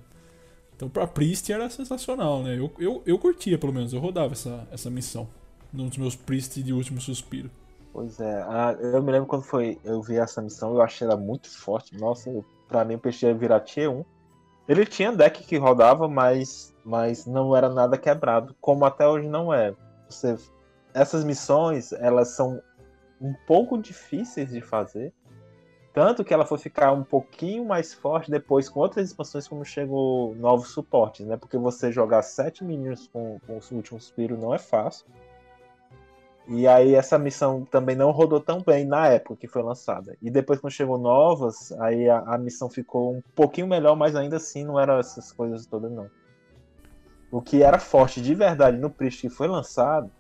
Então pra Priest era sensacional, né? Eu, eu, eu curtia, pelo menos, eu rodava essa, essa missão. Num dos meus Priest de último suspiro. Pois é, ah, eu me lembro quando foi, eu vi essa missão, eu achei ela muito forte. Nossa, eu- pra mim o peixe ia virar tier 1. Ele tinha deck que rodava, mas, mas não era nada quebrado, como até hoje não é. Você, essas missões, elas são um pouco difíceis de fazer. Tanto que ela foi ficar um pouquinho mais forte depois com outras expansões, como chegou novos suportes, né? Porque você jogar sete minions com, com o último suspiro não é fácil. E aí essa missão também não rodou tão bem na época que foi lançada. E depois quando chegou novas, aí a, a missão ficou um pouquinho melhor, mas ainda assim não era essas coisas todas não. O que era forte de verdade no Priest que foi lançado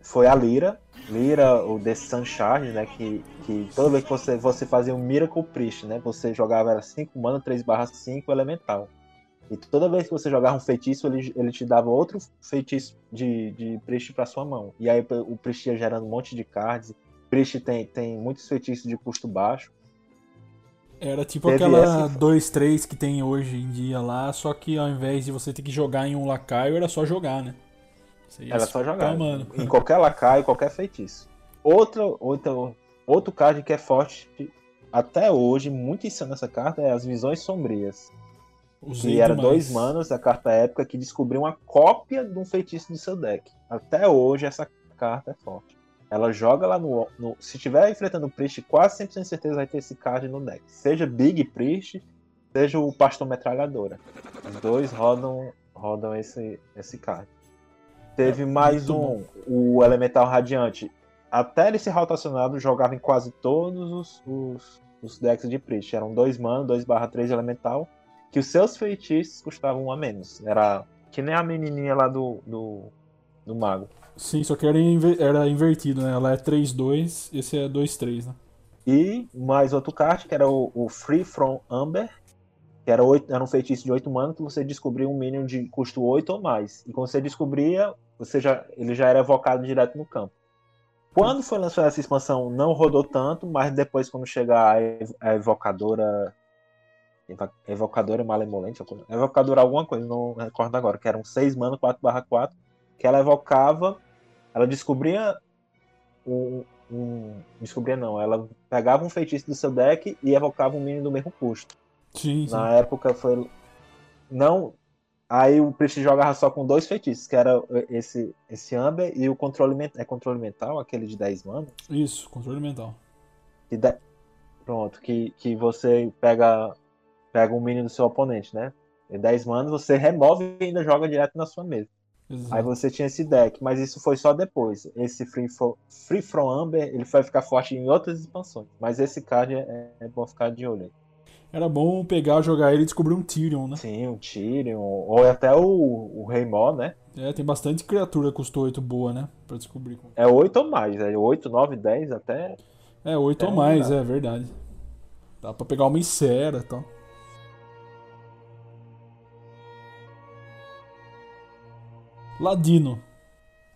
foi a Lira. Lira, o The Sun Charge, né? Que, que toda vez que você, você fazia um Miracle Priest, né? Você jogava era 5 mana, 3 barra 5 elemental. E toda vez que você jogava um feitiço, ele, ele te dava outro feitiço de, de Priest pra sua mão. E aí o Priest ia gerando um monte de cards. Priest tem, tem muitos feitiços de custo baixo. Era tipo Teve aquela essa- 2-3 que tem hoje em dia lá, só que ao invés de você ter que jogar em um lacaio, era só jogar, né? Era só jogar. spamando. Em qualquer lacaio, qualquer feitiço. Outro, outro, outro card que é forte até hoje, muito insano essa carta, é as Visões Sombrias. Usei Que era demais. dois manos da carta épica que descobriu uma cópia de um feitiço do seu deck. Até hoje essa carta é forte. Ela joga lá no. no se estiver enfrentando o Priest, quase 100% certeza vai ter esse card no deck. Seja Big Priest, seja o Pastor Metralhadora. Os dois rodam, rodam esse, esse card. Teve mais muito um, o Elemental Radiante. até ele ser rotacionado, jogava em quase todos os, os, os decks de Priest. Eram 2 mana, 2 barra 3 elemental, que os seus feitiços custavam um a menos. Era que nem a menininha lá do, do, do mago. Sim, só que era, inver- era invertido, né? Ela é 3-2, esse é 2-3, né? E mais outro card, que era o, o Free From Amber, que era, oito, era um feitiço de 8 mana que você descobria um minion de custo 8 ou mais. E quando você descobria, você já, ele já era evocado direto no campo. Quando foi lançada essa expansão, não rodou tanto, mas depois, quando chegar a, ev- a evocadora. Evocadora malemolente, evocadora alguma coisa, não recordo agora, que era um 6 mana 4/4, que ela evocava, ela descobria um, um- Descobria não, ela pegava um feitiço do seu deck e evocava um minion do mesmo custo. Sim, sim. Na época foi. Não. Aí o Priest jogava só com dois feitiços, que era esse, esse Amber e o controle mental. É controle mental, aquele de 10 mana? Isso, controle mental. De- Pronto, que, que você pega pega um minion do seu oponente, né? Em 10 manas, você remove e ainda joga direto na sua mesa. Exato. Aí você tinha esse deck, mas isso foi só depois. Esse Free, Fro- Free From Amber, ele vai ficar forte em outras expansões. Mas esse card é, é bom ficar de olho aí. Era bom pegar, jogar ele e descobrir um Tyrion, né? Sim, o Tyrion, ou até o, o né? É, tem bastante criatura que custou 8 boa, né? Pra descobrir. É 8 ou mais, é 8, 9, 10 até. É, 8 É, ou mais, é verdade. Dá pra pegar uma Icera e tal. Ladino.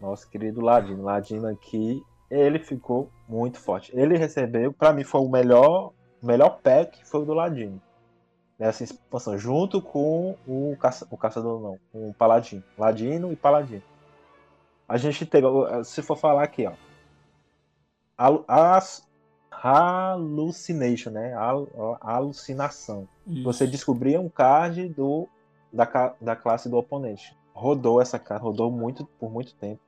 Nosso querido Ladino. Ladino aqui, ele ficou muito forte. Ele recebeu, pra mim, foi o melhor, o melhor pack foi o do Ladino. Nessa expansão, junto com o, caça, o caçador, não, com o Paladino. Ladino e Paladino. A gente teve, se for falar aqui, ó. As, hallucination, né? Al- Alucinação. Isso. Você descobria um card do, da, da classe do oponente. Rodou essa carta, rodou muito por muito tempo.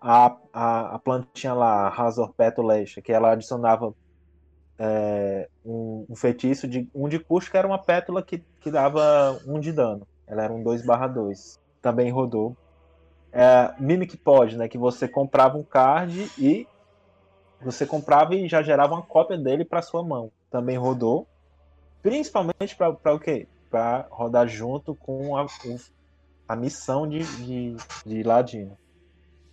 A, a, a plantinha lá, Razor Petulation, que ela adicionava é, um, um feitiço de um de custo, que era uma pétula que, que dava um de dano. Ela era um 2/2. Também rodou. É, Mimic Pod, né? Que você comprava um card e você comprava e já gerava uma cópia dele para sua mão. Também rodou. Principalmente para o quê? Para rodar junto com a, o- a missão de, de, de Ladino.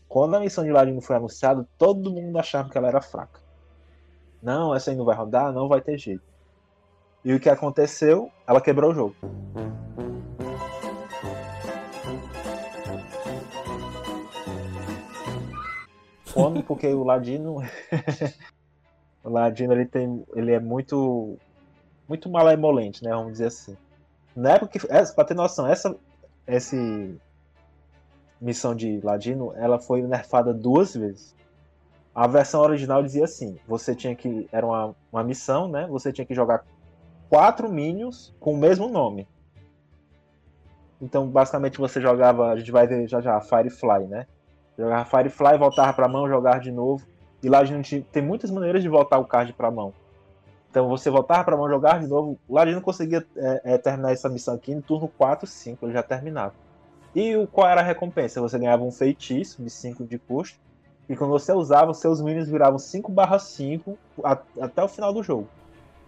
Quando a missão de Ladino foi anunciada, todo mundo achava que ela era fraca. Não, essa aí não vai rodar, não vai ter jeito. E o que aconteceu? Ela quebrou o jogo. Quando? Porque o Ladino. o Ladino ele tem. ele é muito. muito malemolente, né? Vamos dizer assim. Na época que. Essa, pra ter noção, essa. Esse missão de Ladino, ela foi nerfada duas vezes. A versão original dizia assim: você tinha que. Era uma, uma missão, né? Você tinha que jogar quatro minions com o mesmo nome. Então, basicamente, você jogava. A gente vai ver já já, Firefly, né? Jogava Firefly, voltava pra mão, jogar de novo. E lá a gente tem muitas maneiras de voltar o card pra mão. Então você voltava pra mão, jogar de novo. Gente não conseguia é, é, terminar essa missão aqui no turno 4, 5, ele já terminava. E o, qual era a recompensa? Você ganhava um feitiço de 5 de custo. E quando você usava, os seus minions viravam 5 barra 5 a- até o final do jogo.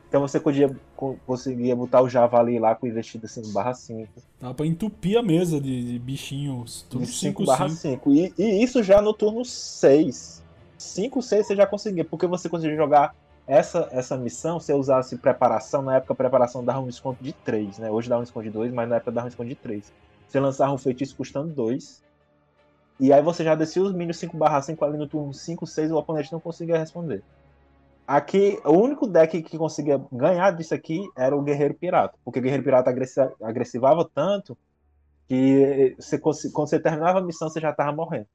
Então você podia, co- conseguia botar o Javali lá com investida 5 barra 5. Dá pra entupir a mesa de, de bichinhos. Tudo De 5 5 barra 5. E, e isso já no turno 6. 5, 6 você já conseguia, porque você conseguia jogar essa, essa missão, se você usasse preparação, na época a preparação dava um desconto de 3, né? Hoje dá um desconto de 2, mas na época dava um desconto de 3. Você lançava um feitiço custando 2. E aí você já descia os minions 5 barra 5 ali no turno 5, 6 e o oponente não conseguia responder. Aqui, o único deck que conseguia ganhar disso aqui era o Guerreiro Pirata. Porque o Guerreiro Pirata agressi- agressivava tanto que você, quando você terminava a missão, você já tava morrendo.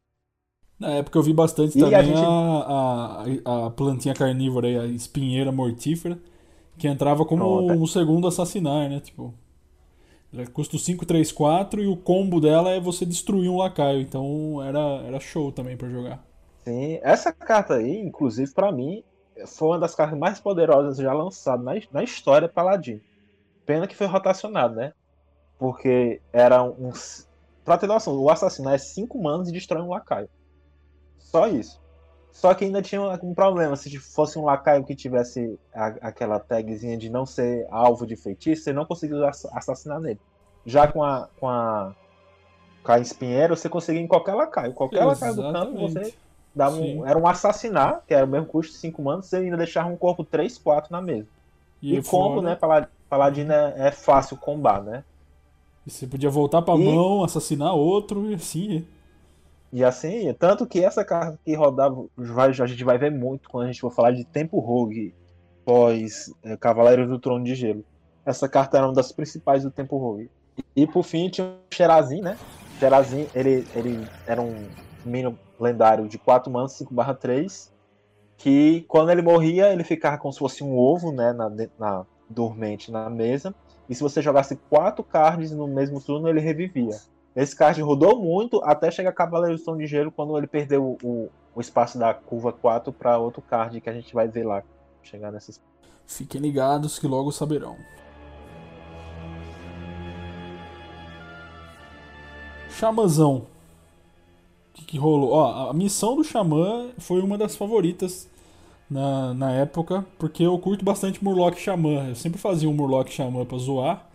Na época eu vi bastante E também a a, gente- a, a plantinha carnívora aí, a espinheira mortífera, que entrava como Pronto. um segundo assassinar, né? Tipo, ela custa o 5, 3, 4 e o combo dela é você destruir um lacaio. Então era, era show também pra jogar. Sim, essa carta aí, inclusive, pra mim, foi uma das cartas mais poderosas já lançadas na, na história Paladino. Pena que foi rotacionado, né? Porque era uns. Pra ter noção, o assassinar é 5 manos e destrói um lacaio. Só isso. Só que ainda tinha um problema. Se fosse um lacaio que tivesse a, aquela tagzinha de não ser alvo de feitiço, você não conseguia assassinar nele. Já com a, com a, com a espinheira, você conseguia em qualquer lacaio. Qualquer lacaio do campo, você dava um, era um assassinar, que era o mesmo custo de 5 manos, você ainda deixava um corpo 3, 4 na mesa. E, e combo, né? Paladino é, é fácil combar, né? E você podia voltar pra e... mão, assassinar outro e assim. E assim, tanto que essa carta que rodava, a gente vai ver muito quando a gente for falar de Tempo Rogue pós é, Cavaleiro do Trono de Gelo. Essa carta era uma das principais do Tempo Rogue. E, por fim tinha o Xerazin, né? Xerazin, ele, ele era um minion lendário de 4 manos, 5 barra 3, que quando ele morria, ele ficava como se fosse um ovo, né, na, na dormente na mesa, e se você jogasse quatro cards no mesmo turno, ele revivia. Esse card rodou muito até chegar a Cavaleiro do Som de Gelo, quando ele perdeu o, o espaço da curva 4 para outro card que a gente vai ver lá. Chegar nessas. Fiquem ligados que logo saberão. Xamãzão. O que, que, rolou? Ó, a missão do Xamã foi uma das favoritas na, na época, porque eu curto bastante Murloc Xamã. Eu sempre fazia um Murloc Xamã pra zoar.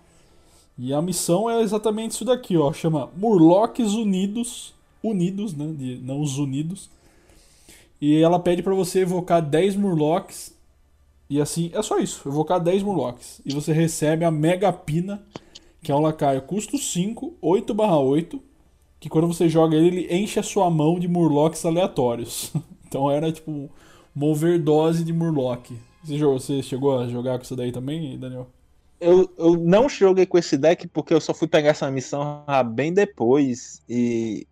E a missão é exatamente isso daqui, ó. Chama Murlocs Unidos. Unidos, né? De, não os Unidos. E ela pede para você evocar 10 Murlocs. E assim, é só isso. Evocar 10 Murlocs. E você recebe a Mega Pina, que é um lacaio custo 5, 8 8. Que quando você joga ele, ele enche a sua mão de Murlocs aleatórios. então era tipo uma overdose de Murloc. Você, jogou, você chegou a jogar com isso daí também, Daniel? Eu, eu não joguei com esse deck porque eu só fui pegar essa missão bem depois e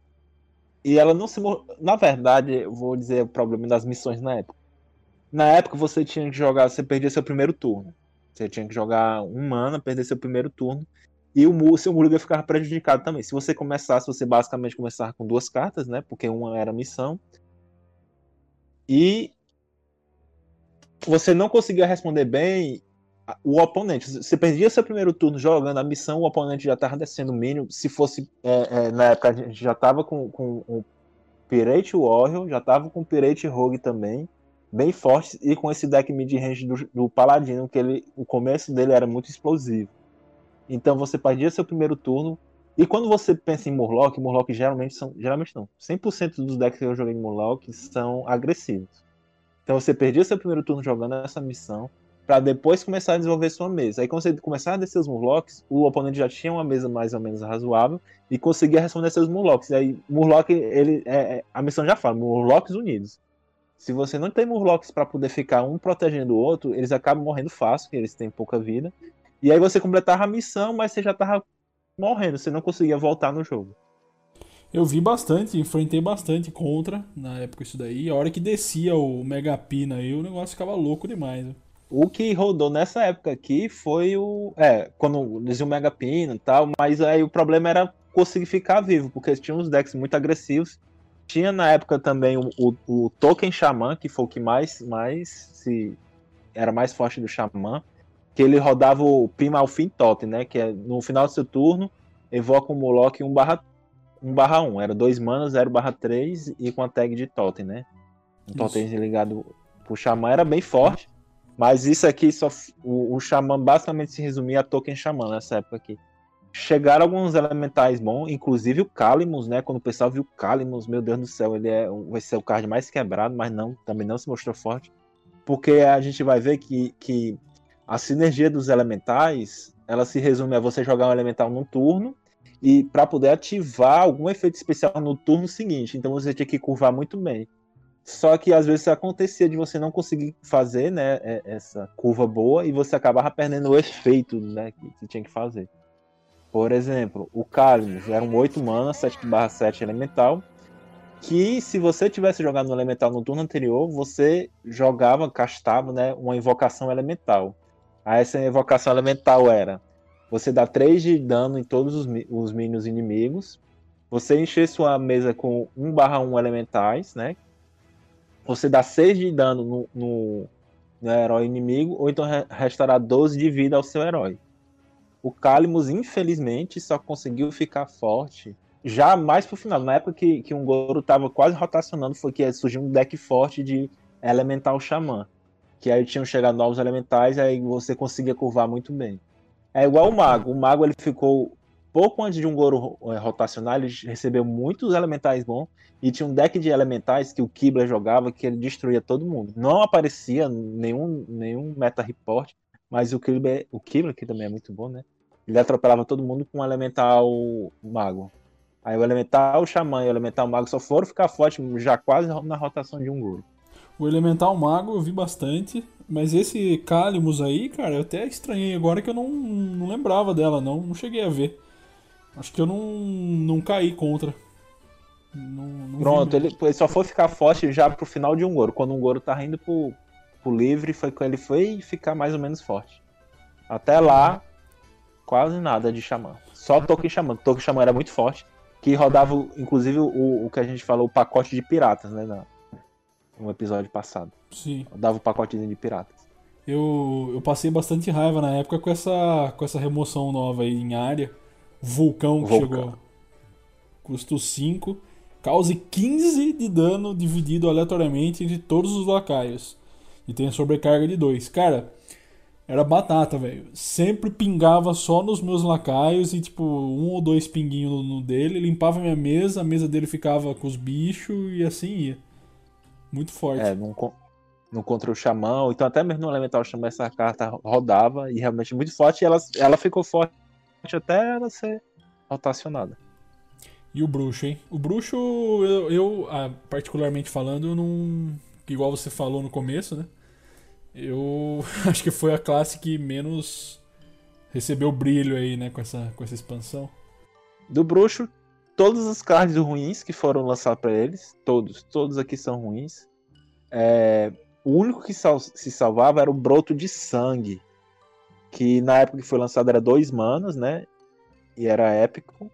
e ela não se na verdade eu vou dizer o problema das missões na época. Na época você tinha que jogar você perdia seu primeiro turno. Você tinha que jogar um mana perder seu primeiro turno. E o seu Murga ficava prejudicado também. Se você começasse você basicamente começar com duas cartas né? Porque uma era missão. E você não conseguia responder bem o oponente, você perdia seu primeiro turno jogando a missão, o oponente já estava descendo o mínimo. Se fosse, é, é, na época, a gente já estava com, com o Pirate Warrior, já estava com o Pirate Rogue também, bem forte, e com esse deck mid-range do, do, Paladino, que ele, o começo dele era muito explosivo. Então você perdia seu primeiro turno, e quando você pensa em Murloc, Murloc geralmente são, geralmente não, 100% dos decks que eu joguei em Murloc são agressivos. Então você perdia seu primeiro turno jogando essa missão, para depois começar a desenvolver sua mesa. Aí quando você começar a descer os Murlocs, o oponente já tinha uma mesa mais ou menos razoável e conseguia responder seus Murlocs. E aí Murloc, ele, é, é, a missão já fala, Murlocs unidos. Se você não tem Murlocs para poder ficar um protegendo o outro, eles acabam morrendo fácil, porque eles têm pouca vida. E aí você completava a missão, mas você já tava morrendo, você não conseguia voltar no jogo. Eu vi bastante, enfrentei bastante contra na época isso daí. A hora que descia o Mega Pina aí, o negócio ficava louco demais. O que rodou nessa época aqui foi o. É, quando dizia o Mega Pino e tal, mas aí o problema era conseguir ficar vivo, porque tinha uns decks muito agressivos. Tinha na época também o, o, o Token Xamã, que foi o que mais, mais se. Era mais forte do Xamã. Que ele rodava o Primal Fin Totem, né? Que é no final do seu turno, evoca um Moloch 1 barra 1 barra 1. Era 2 manas, 0 barra 3 e com a tag de Totem, né? Um Totem ligado pro Xamã era bem forte. Mas isso aqui, só o, o Xamã basicamente se resumia a Token Xamã nessa época aqui. Chegaram alguns elementais bons, inclusive o Kalimus, né? Quando o pessoal viu o Kalimus, meu Deus do céu, ele é, vai ser o card mais quebrado, mas não, também não se mostrou forte. Porque a gente vai ver que, que a sinergia dos elementais, ela se resume a você jogar um elemental num turno e para poder ativar algum efeito especial no turno seguinte. Então você tinha que curvar muito bem. Só que às vezes acontecia de você não conseguir fazer né, é, essa curva boa e você acabava perdendo o efeito né, que, tinha que fazer. Por exemplo, o Kalimus era um 8 mana, 7/7 elemental, que se você tivesse jogado no elemental no turno anterior, você jogava, castava né, uma invocação elemental. Aí essa invocação elemental era você dá 3 de dano em todos os, os inimigos, você encher sua mesa com 1/1 elementais, né? Você dá 6 de dano no, no, no, herói inimigo, ou então restará 12 de vida ao seu herói. O Kalimus, infelizmente, só conseguiu ficar forte já mais pro final, na época que, que um Goro tava quase rotacionando, foi que surgiu um deck forte de Elemental Xamã. Que aí tinham chegado novos elementais, aí você conseguia curvar muito bem. É igual o Mago. O Mago ele ficou pouco antes de um Goro é, rotacionar, ele recebeu muitos elementais bons. E tinha um deck de elementais que o Kibler jogava que ele destruía todo mundo. Não aparecia nenhum, nenhum meta report, mas o Kibler, o Kibler, que também é muito bom, né? Ele atropelava todo mundo com um elemental mago. Aí o elemental xamã e o elemental mago só foram ficar fortes já quase na rotação de um Goro. O Elemental Mago eu vi bastante, mas esse Calimus aí, cara, eu até estranhei agora que eu não, não lembrava dela, não, não cheguei a ver. Acho que eu não, não caí contra. Não, não Pronto, ele, ele, só foi ficar forte já pro final de um Goro. Quando um Goro tá indo pro, pro livre, foi quando ele foi ficar mais ou menos forte. Até lá, quase nada de Xamã. Só Token Xamã. Token Xamã era muito forte. Que rodava, inclusive, o, o que a gente falou, o pacote de piratas, né? Na, no episódio passado. Sim. Dava o pacotezinho de piratas. Eu, eu passei bastante raiva na época com essa, com essa remoção nova aí em área. Vulcão que Vulcão. chegou. Custo 5. Cause 15 de dano dividido aleatoriamente entre todos os lacaios. E tem a sobrecarga de 2. Cara, era batata, velho. Sempre pingava só nos meus lacaios e, tipo, um ou dois pinguinhos no, no dele. Limpava minha mesa, a mesa dele ficava com os bichos e assim ia. Muito forte. É, num, no contra o Xamã, então até mesmo no Elemental Xamã, essa carta rodava e realmente muito forte. E ela, ela ficou forte até ela ser rotacionada. E o bruxo, hein? O bruxo, eu, eu ah, particularmente falando, eu não. Igual você falou no começo, né? Eu acho que foi a classe que menos recebeu brilho aí, né? Com essa, com essa expansão. Do bruxo, todos os cards ruins que foram lançados para eles, todos, todos aqui são ruins. É, o único que sal se salvava era o broto de sangue, que na época que foi lançado era dois manas, né? E era épico.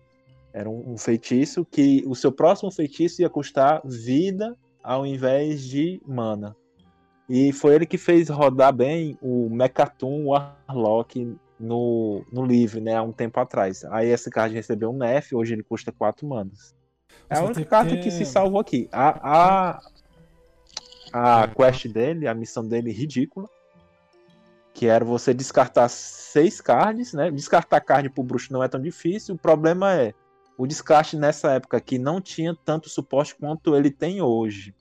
Era um, um feitiço que o seu próximo feitiço ia custar vida ao invés de mana. E foi ele que fez rodar bem o Mechatum Warlock no, no livre, né, há um tempo atrás. Aí esse card recebeu um nerf, hoje ele custa 4 manas. É a única carta que... que se salvou aqui. A, a, a quest dele, a missão dele ridícula, que era você descartar seis cards, né? Descartar card pro bruxo não é tão difícil, o problema é o descarte nessa época que não tinha tanto suporte quanto ele tem hoje.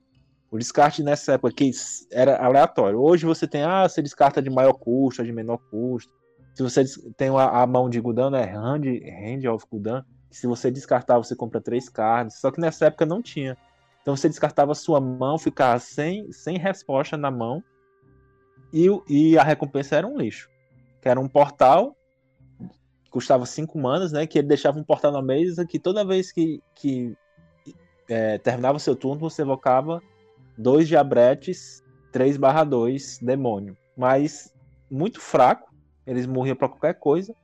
O descarte nessa época que era aleatório. Hoje você tem, ah, você descarta de maior custo, de menor custo. Se você tem a, a mão de Gudan, é Hand, hand of Gudan. Se você descartar, você compra três cards. Só que nessa época não tinha. Então você descartava sua mão, ficava sem, sem resposta na mão. E, e a recompensa era um lixo. Que era um portal. Que custava cinco manas, né? Que ele deixava um portal na mesa que toda vez que, que é, terminava o seu turno, você evocava dois diabretes 3 barra 2 demônio. Mas muito fraco eles morriam para qualquer coisa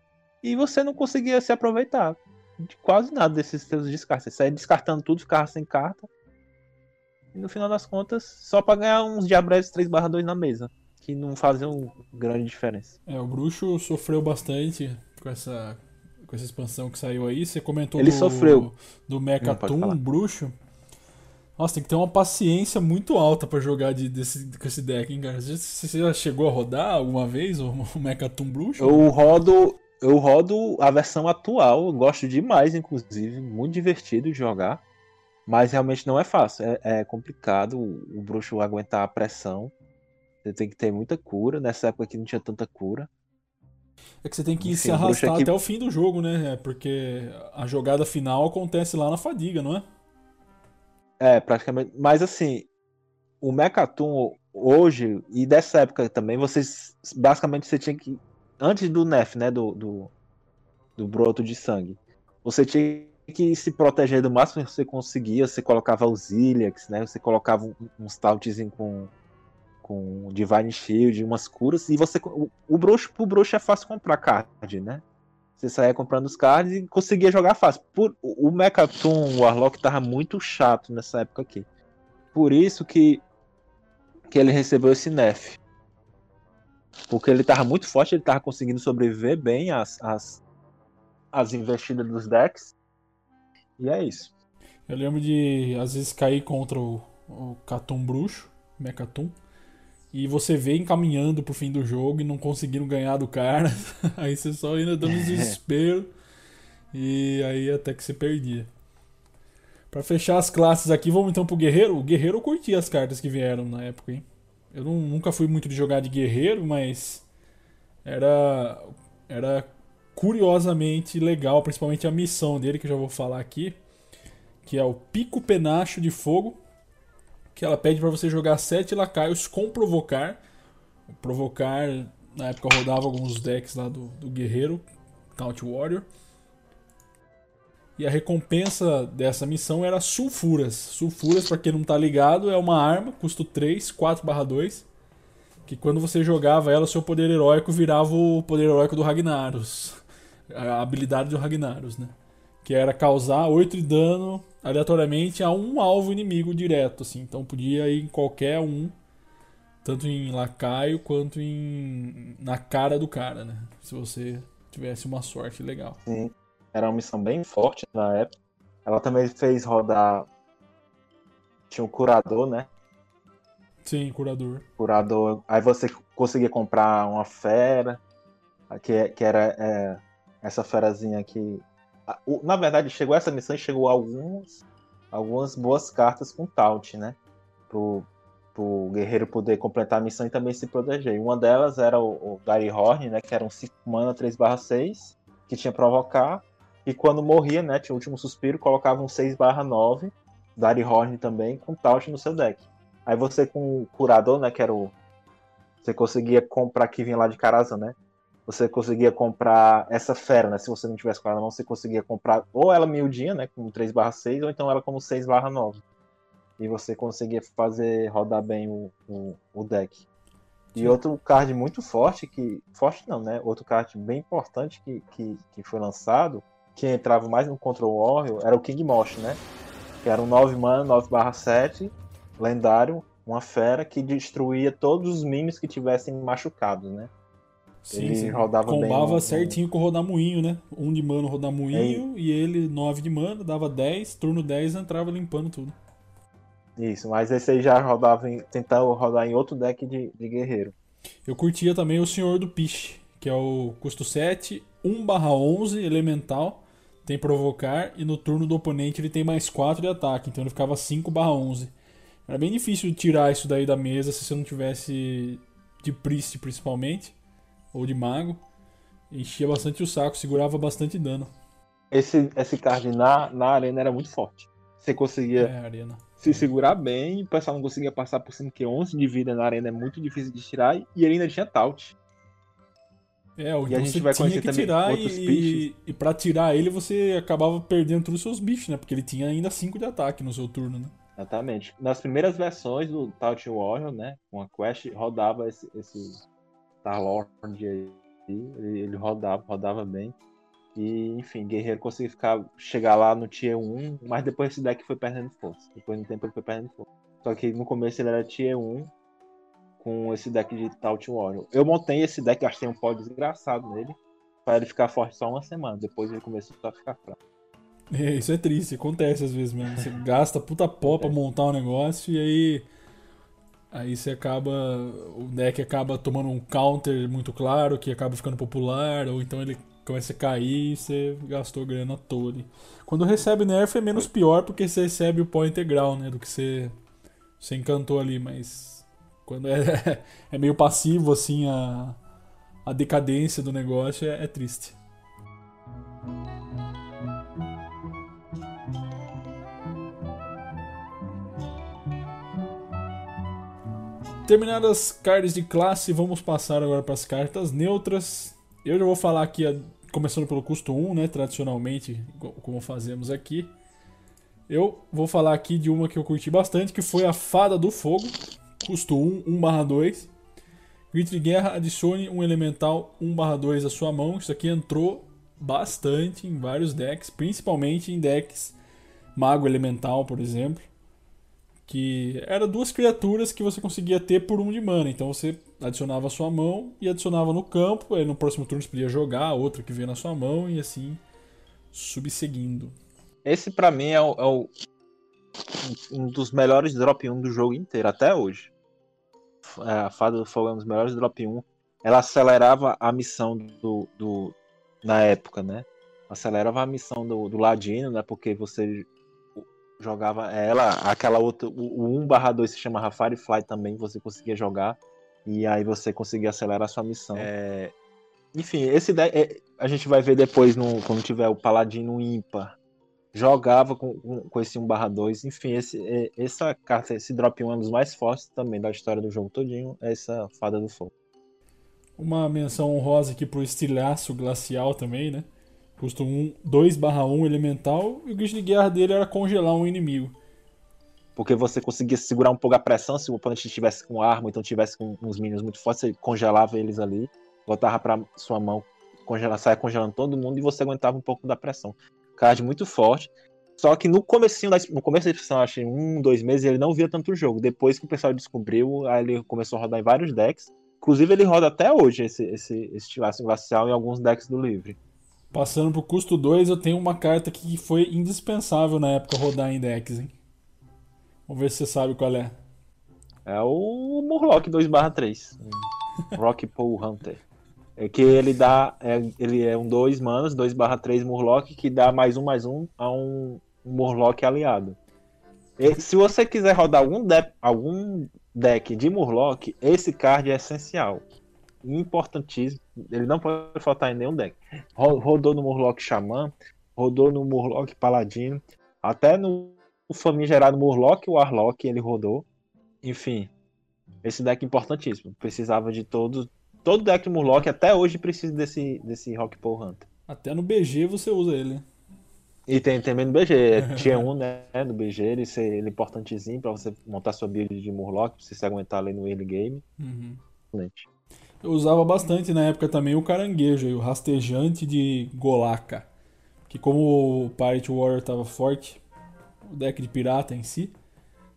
e você não conseguia se aproveitar de quase nada desses seus descartes. Você saía descartando tudo, ficava sem carta. E no final das contas, só para ganhar uns Diabretes 3/2 na mesa, que não faziam grande diferença. É, o bruxo sofreu bastante com essa com essa expansão que saiu aí. Você comentou Ele do, sofreu. do Mechatum, bruxo. Nossa, tem que ter uma paciência muito alta para jogar de, desse, com esse deck, hein, cara? Você já chegou a rodar alguma vez o, o Mechatum Bruxo? Eu rodo, eu rodo a versão atual, eu gosto demais, inclusive, muito divertido de jogar. Mas realmente não é fácil, é, é complicado o, o bruxo aguentar a pressão. Você tem que ter muita cura. Nessa época aqui não tinha tanta cura. É que você tem que Enfim, se arrastar até o fim do jogo, né? É, porque a jogada final acontece lá na fadiga, não é? É, praticamente. Mas assim, o Mechatum hoje, e dessa época também, vocês. Basicamente você tinha que. Antes do Nef, né? Do, do, do broto de sangue. Você tinha que se proteger do máximo que você conseguia. Você colocava os Iliacs, né? Você colocava uns tautzinho com, com Divine Shield, umas curas. E você. O, o bruxo, pro bruxo é fácil comprar card, né? Você saía comprando os cards e conseguia jogar fácil. Por, o Mechaton Warlock tava muito chato nessa época aqui. Por isso que, que ele recebeu esse nerf. Porque ele tava muito forte, ele tava conseguindo sobreviver bem às, às, às investidas dos decks. E é isso. Eu lembro de, às vezes, cair contra o, o Catum Bruxo, Mecatum, e você vê encaminhando pro fim do jogo e não conseguindo ganhar do cara. aí você só ainda dando desespero. e aí até que você perdia. Para fechar as classes aqui, vamos então pro Guerreiro. O Guerreiro eu curti as cartas que vieram na época, hein? Eu não, nunca fui muito de jogar de Guerreiro, mas era era curiosamente legal, principalmente a missão dele que eu já vou falar aqui, que é o Pico Penacho de Fogo, que ela pede para você jogar sete lacaios com provocar. Provocar, na época rodava alguns decks lá do, do Guerreiro, Taunt Warrior. E a recompensa dessa missão era sulfuras. Sulfuras, para quem não tá ligado, é uma arma, custo 3, 4/2. Que quando você jogava ela, seu poder heróico virava o poder heróico do Ragnaros. A habilidade do Ragnaros, né? Que era causar 8 de dano aleatoriamente a um alvo inimigo direto, assim. Então podia ir em qualquer um, tanto em lacaio quanto em na cara do cara, né? Se você tivesse uma sorte legal. Sim. Era uma missão bem forte na época. Ela também fez rodar. Tinha um curador, né? Sim, curador. Curador. Aí você conseguia comprar uma fera. Que, que era é, essa ferazinha aqui na verdade, chegou essa missão e chegou algumas, algumas boas cartas com Taunt, né? Pro, pro guerreiro poder completar a missão e também se proteger. Uma delas era o, o Gary Horn, né? Que era um 5 mana 3/6, que tinha provocar. E quando morria, né? Tinha o último suspiro, colocava um 6/9, Gary Horn também, com Taunt no seu deck. Aí você com o curador, né? Que era o. Você conseguia comprar que vinha lá de Karazhan, né? Você conseguia comprar essa fera, né? Se você não tivesse com ela na mão, você conseguia comprar ou ela miudinha, né? Com 3/6, ou então ela como 6/9. E você conseguia fazer rodar bem o, o, o deck. E Sim. outro card muito forte, que. Forte não, né? Outro card bem importante que, que, que foi lançado, que entrava mais no Control Warrior, era o King Mosh, né? Que era um 9 mana, 9/7, lendário, uma fera que destruía todos os minions que tivessem machucados, né? Sim, ele sim. rodava Combava bem. certinho com o Rodamuinho, né? Um de mana Rodamuinho é. e ele nove de mana, dava 10, turno 10 entrava limpando tudo. Isso, mas esse aí já rodava em, tentava rodar em outro deck de, de guerreiro. Eu curtia também o Senhor do Piche, que é o custo 7, 1/11 elemental, tem provocar e no turno do oponente ele tem mais 4 de ataque, então ele ficava 5/11. Era bem difícil tirar isso daí da mesa se você não tivesse de priest principalmente ou de mago. Enchia bastante o saco, segurava bastante dano. Esse, esse card na, na arena era muito forte. Você conseguia é, se segurar bem, o pessoal não conseguia passar por cima, que 11 de vida na arena é muito difícil de tirar, e ele ainda tinha Taut. É, o e a gente vai tinha que tirar e, e, e pra tirar ele você acabava perdendo todos os seus bichos, né? Porque ele tinha ainda 5 de ataque no seu turno, né? Exatamente. Nas primeiras versões do Taut Warrior, né? Com a quest, rodava esse, esse Star-Lord aí, ele, rodava, rodava bem. E, enfim, Guerreiro conseguiu ficar, chegar lá no Tier 1, mas depois esse deck foi perdendo força. Depois do tempo ele foi perdendo força. Só que no começo ele era Tier 1 com esse deck de Taut Warrior. Eu montei esse deck, gastei um pó desgraçado nele, para ele ficar forte só uma semana. Depois ele começou a ficar fraco. É, isso é triste, acontece às vezes mesmo. Você gasta puta pó pra montar um negócio e aí Aí você acaba. O deck acaba tomando um counter muito claro, que acaba ficando popular, ou então ele começa a cair e você gastou grana toda. Quando recebe nerf é menos pior porque você recebe o pó integral, né? Do que você, você encantou ali, mas quando é, é meio passivo assim a, a decadência do negócio é, é triste. Terminadas as cartas de classe, vamos passar agora para as cartas neutras. Eu já vou falar aqui, começando pelo custo 1, né, tradicionalmente, como fazemos aqui. Eu vou falar aqui de uma que eu curti bastante, que foi a Fada do Fogo, custo 1, 1/2. Grito de guerra, adicione um elemental 1/2 à sua mão. Isso aqui entrou bastante em vários decks, principalmente em decks Mago Elemental, por exemplo que era duas criaturas que você conseguia ter por um de mana. Então você adicionava a sua mão e adicionava no campo, aí no próximo turno você podia jogar a outra que veio na sua mão e assim subseguindo. Esse pra mim é, o, é o- um dos melhores drop 1 do jogo inteiro, até hoje. É, A Fada do Fogo é um dos melhores drop 1. Ela acelerava a missão do, do- na época, né? Acelerava a missão do, do Ladino, né? Porque você jogava ela, aquela outra, o, o 1 2 se chamava Firefly também, você conseguia jogar. E aí você conseguia acelerar a sua missão. É, enfim, esse deck, é, a gente vai ver depois no, quando tiver o Paladino ímpar. Jogava com, com, com esse 1 2. Enfim, esse, é, essa carta, esse drop 1 é um dos mais fortes também da história do jogo todinho. É essa Fada do Fogo. Uma menção honrosa aqui pro estilhaço glacial também, né? Custa um 2/1 elemental e o grito de guerra dele era congelar um inimigo. Porque você conseguia segurar um pouco a pressão se o oponente estivesse com arma, então tivesse com uns minions muito fortes, você congelava eles ali, botava pra sua mão, congela, saia congelando todo mundo e você aguentava um pouco da pressão. Card muito forte. Só que no comecinho da, no começo da edição, acho que um, dois meses, ele não via tanto jogo. Depois que o pessoal descobriu, aí ele começou a rodar em vários decks. Inclusive, ele roda até hoje esse, esse, esse glacial em alguns decks do livre. Passando pro custo 2, eu tenho uma carta que foi indispensável na época rodar em decks, hein? Vamos ver se você sabe qual é. É o Murloc 2/3. Rock Pool Hunter. É que ele dá. É, ele é um 2 manas, 2/3 Murloc, que dá mais um mais um a um, um Murloc aliado. E se você quiser rodar algum, de, algum deck de Murloc, esse card é essencial. Importantíssimo. Ele não pode faltar em nenhum deck. Ro- Rodou no Murloc Xamã, rodou no Murloc Paladino, até no famigerado Murloc o Warlock ele rodou. Enfim, esse deck é importantíssimo. Precisava de todos. Todo deck de Murloc até hoje precisa desse, desse Rock Pool Hunter. Até no BG você usa ele. E tem também no BG, é Tier 1, né? No BG, ele, ser, ele é importantezinho pra você montar sua build de Murloc, pra você se aguentar ali no early game. Uhum. Excelente. Eu usava bastante na época também o caranguejo, aí, o rastejante de Golaka. Que como o Pirate Warrior tava forte, o deck de pirata em si,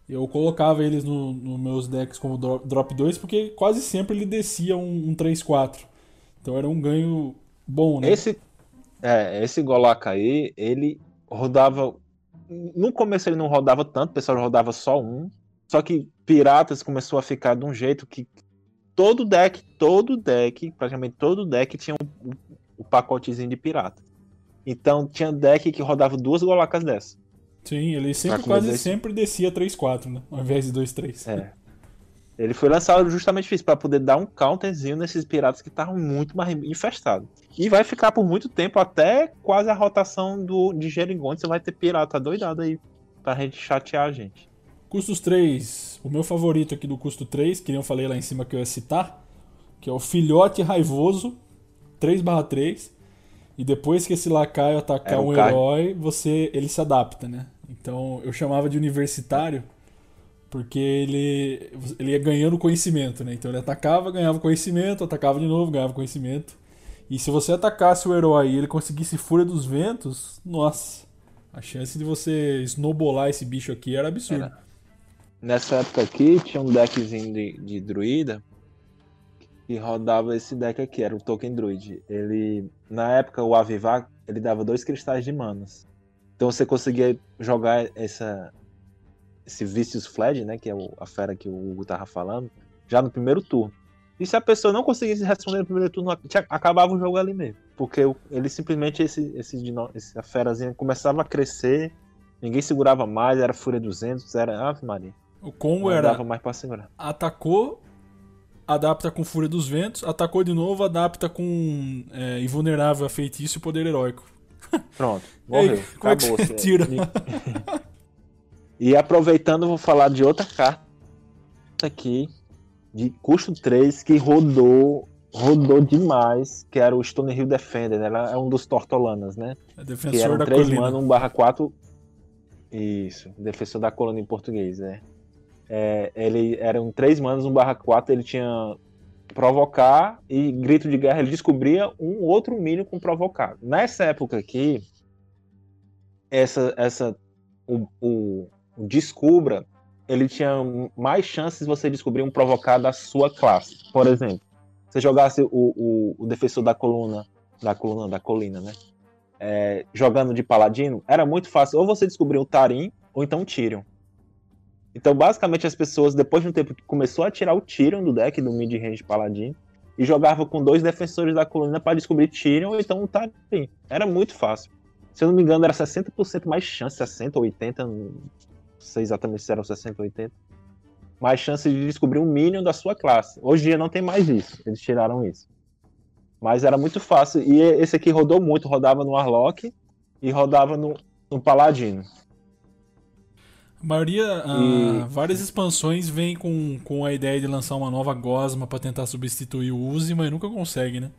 eu colocava eles nos no meus decks como dro- drop 2, porque quase sempre ele descia um, um 3-4. Então era um ganho bom, né? Esse, é, esse Golak aí, ele rodava. No começo ele não rodava tanto, o pessoal rodava só um. Só que Piratas começou a ficar de um jeito que todo deck, todo deck, praticamente todo deck tinha um, um pacotezinho de pirata. Então tinha deck que rodava duas Golakas dessas. Sim, ele sempre, quase desse- sempre descia 3-4, né? Ao invés de 2-3. É. Ele foi lançado justamente isso, para poder dar um counterzinho nesses piratas que estavam muito mais infestados. E vai ficar por muito tempo, até quase a rotação do, de Geringonte. Você vai ter pirata doidado aí pra gente chatear a gente. Custos 3. O meu favorito aqui do custo 3, que nem eu falei lá em cima que eu ia citar, que é o Filhote Raivoso 3/3. E depois que esse lacaio atacar É, o um herói, você ele se adapta, né? Então eu chamava de universitário porque ele ele ia ganhando conhecimento, né? Então ele atacava, ganhava conhecimento, atacava de novo, ganhava conhecimento. E se você atacasse o herói e ele conseguisse Fúria dos Ventos, nossa, a chance de você snowballar esse bicho aqui era absurda. Era. Nessa época aqui, tinha um deckzinho de, de druida que rodava esse deck aqui, era o Token Druid. Ele, na época, o Avivar, ele dava dois cristais de manas. Então você conseguia jogar essa, esse Vicious Fledge, né, que é o- a fera que o Hugo tava falando, já no primeiro turno. E se a pessoa não conseguisse responder no primeiro turno, acabava o jogo ali mesmo. Porque ele simplesmente, esse, esse, essa ferazinha começava a crescer, ninguém segurava mais, era Fúria 200, era Ave Maria. O combo Não era mais pra segurar. atacou, adapta com Fúria dos Ventos, atacou de novo, adapta com é, invulnerável a feitiço e poder heróico. Pronto, Ei, morreu. como é que acabou. você tira? E aproveitando, vou falar de outra carta aqui, de custo 3, que rodou, rodou demais, que era o Stone Hill Defender, né? Ela é um dos Tortolanas, né? É Que defensor era um da 3 colina. mana, 1 barra 4. Isso, defensor da coluna em português, né? É, ele era um 3 manas, 1 barra 4, ele tinha provocar e grito de guerra, ele descobria um outro milho com provocar. Nessa época aqui, essa, essa o, o, o descubra, ele tinha mais chances de você descobrir um provocar da sua classe. Por exemplo, você jogasse o, o, o defensor da coluna, da coluna, da colina, né? é, jogando de paladino, era muito fácil. Ou você descobriu o Tarim, ou então o Tyrion. Então, basicamente, as pessoas, depois de um tempo, começou a tirar o Tyrion do deck do mid-range paladino e jogava com dois defensores da coluna para descobrir Tyrion ou então o Tarim. Era muito fácil. Se eu não me engano, era 60% mais chance, 60 ou 80, não sei exatamente se eram 60 ou 80. Mais chance de descobrir um Minion da sua classe. Hoje em dia não tem mais isso, eles tiraram isso. Mas era muito fácil. E esse aqui rodou muito, rodava no Warlock e rodava no, no Paladino. A maioria, ah, várias expansões vêm com, com a ideia de lançar uma nova Gosma para tentar substituir o Uzi, mas nunca consegue, né?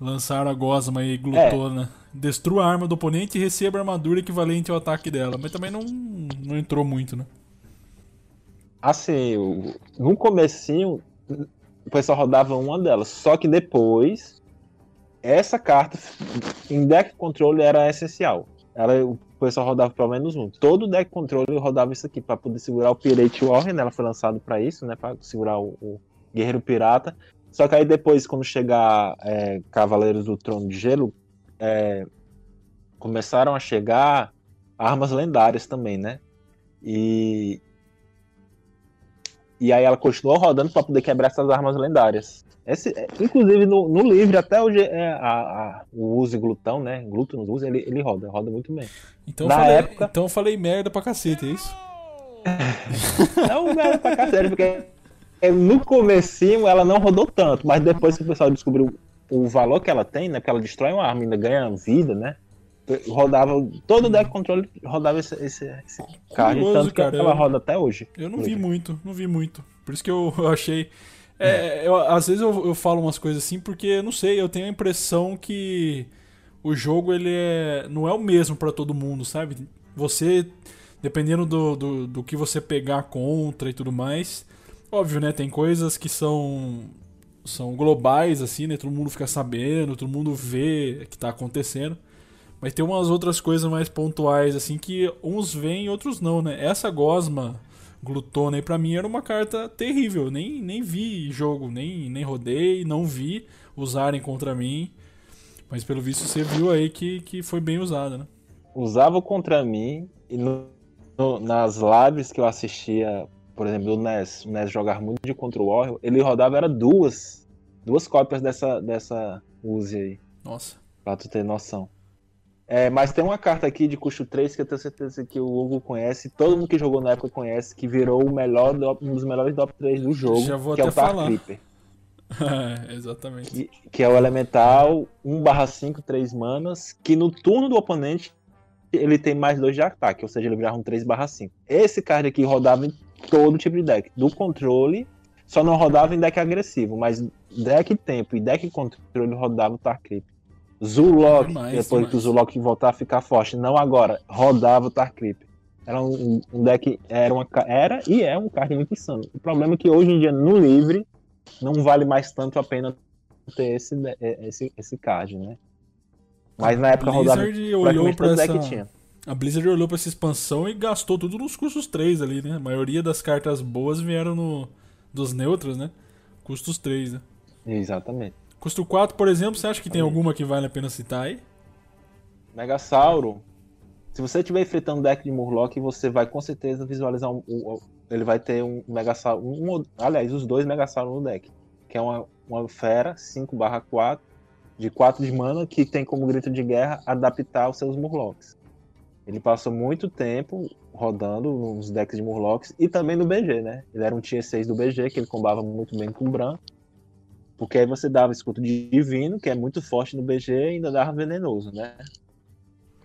Lançaram a Gosma e Glutona. É. Destrua a arma do oponente e receba a armadura equivalente ao ataque dela. Mas também não, não entrou muito, né? Assim, no comecinho, o pessoal rodava uma delas. Só que depois, essa carta em deck controle era essencial. Ela, o pessoal rodava pelo menos um. Todo deck controle rodava isso aqui para poder segurar o Pirate Warren. Ela foi lançada para isso, né? Para segurar o, o, Guerreiro Pirata. Só que aí depois, quando chegar é, Cavaleiros do Trono de Gelo, é, começaram a chegar armas lendárias também, né? E e aí ela continuou rodando para poder quebrar essas armas lendárias. Esse, é, inclusive no, no livro, até hoje, é, a, a, o uso glutão, né? Glúten uso, ele, ele roda, roda muito bem. Então, Na falei, época... então eu falei merda pra cacete, é isso? não merda pra cacete, porque no comecinho ela não rodou tanto, mas depois que o pessoal descobriu o valor que ela tem, né? Porque ela destrói uma arma e ainda ganha vida, né? rodava todo o deck controle rodava esse, esse, esse Curioso, tanto que cara, ela roda até hoje. Eu não vi muito, não vi muito. Por isso que eu, eu achei. É, eu, às vezes eu, eu falo umas coisas assim porque, não sei, eu tenho a impressão que o jogo ele é, não é o mesmo para todo mundo, sabe? Você, dependendo do, do, do que você pegar contra e tudo mais, óbvio, né? Tem coisas que são são globais, assim, né? Todo mundo fica sabendo, todo mundo vê o que tá acontecendo. Mas tem umas outras coisas mais pontuais, assim, que uns vêm e outros não, né? Essa gosma glutona aí pra mim era uma carta terrível. Nem, nem vi jogo, nem, nem rodei, não vi usarem contra mim. Mas pelo visto você viu aí que, que foi bem usada, né? Usava contra mim e no, no, nas lives que eu assistia, por exemplo, do NES, o NES jogar muito de Control Warrior, ele rodava era duas, duas cópias dessa, dessa Uzi aí. Nossa. Pra tu ter noção. É, mas tem uma carta aqui de custo 3 que eu tenho certeza que o Hugo conhece, todo mundo que jogou na época conhece, que virou o melhor, um dos melhores top 3 do jogo, Já vou que até é o Dark falar. Creeper. é, exatamente. Que, que, é o elemental 1/5, 3 manas, que no turno do oponente ele tem mais 2 de ataque, ou seja, ele virava um 3/5. Esse card aqui rodava em todo tipo de deck, do controle, só não rodava em deck agressivo, mas deck tempo e deck controle rodava o Tar Creeper. Zulok, demais, depois demais. que o Zulok voltar a ficar forte, não agora, rodava o Tarkrip. Era um, um, deck, era, uma, era e é um card muito insano. O problema é que hoje em dia, no livre, não vale mais tanto a pena ter esse, é, esse, esse card, né? Mas na época rodava olhou pra essa... tinha. A Blizzard olhou para essa expansão e gastou tudo nos custos 3 ali, né? A maioria das cartas boas vieram no, dos neutros, né? Custos 3, né? Exatamente. Custo 4, por exemplo, você acha que tem alguma que vale a pena citar aí? Megasauro. Se você estiver enfrentando um deck de Murloc, você vai com certeza visualizar um, um ele vai ter um Megasauro, um, aliás, os dois Megasauros no deck, que é uma, uma fera 5/4 de 4 de mana que tem como grito de guerra adaptar os seus Murlocs. Ele passou muito tempo rodando nos decks de Murlocs e também no BG, né? Ele era um tier 6 do BG, que ele combava muito bem com o Bran. Porque aí você dava escudo divino, que é muito forte no BG, e ainda dava venenoso, né?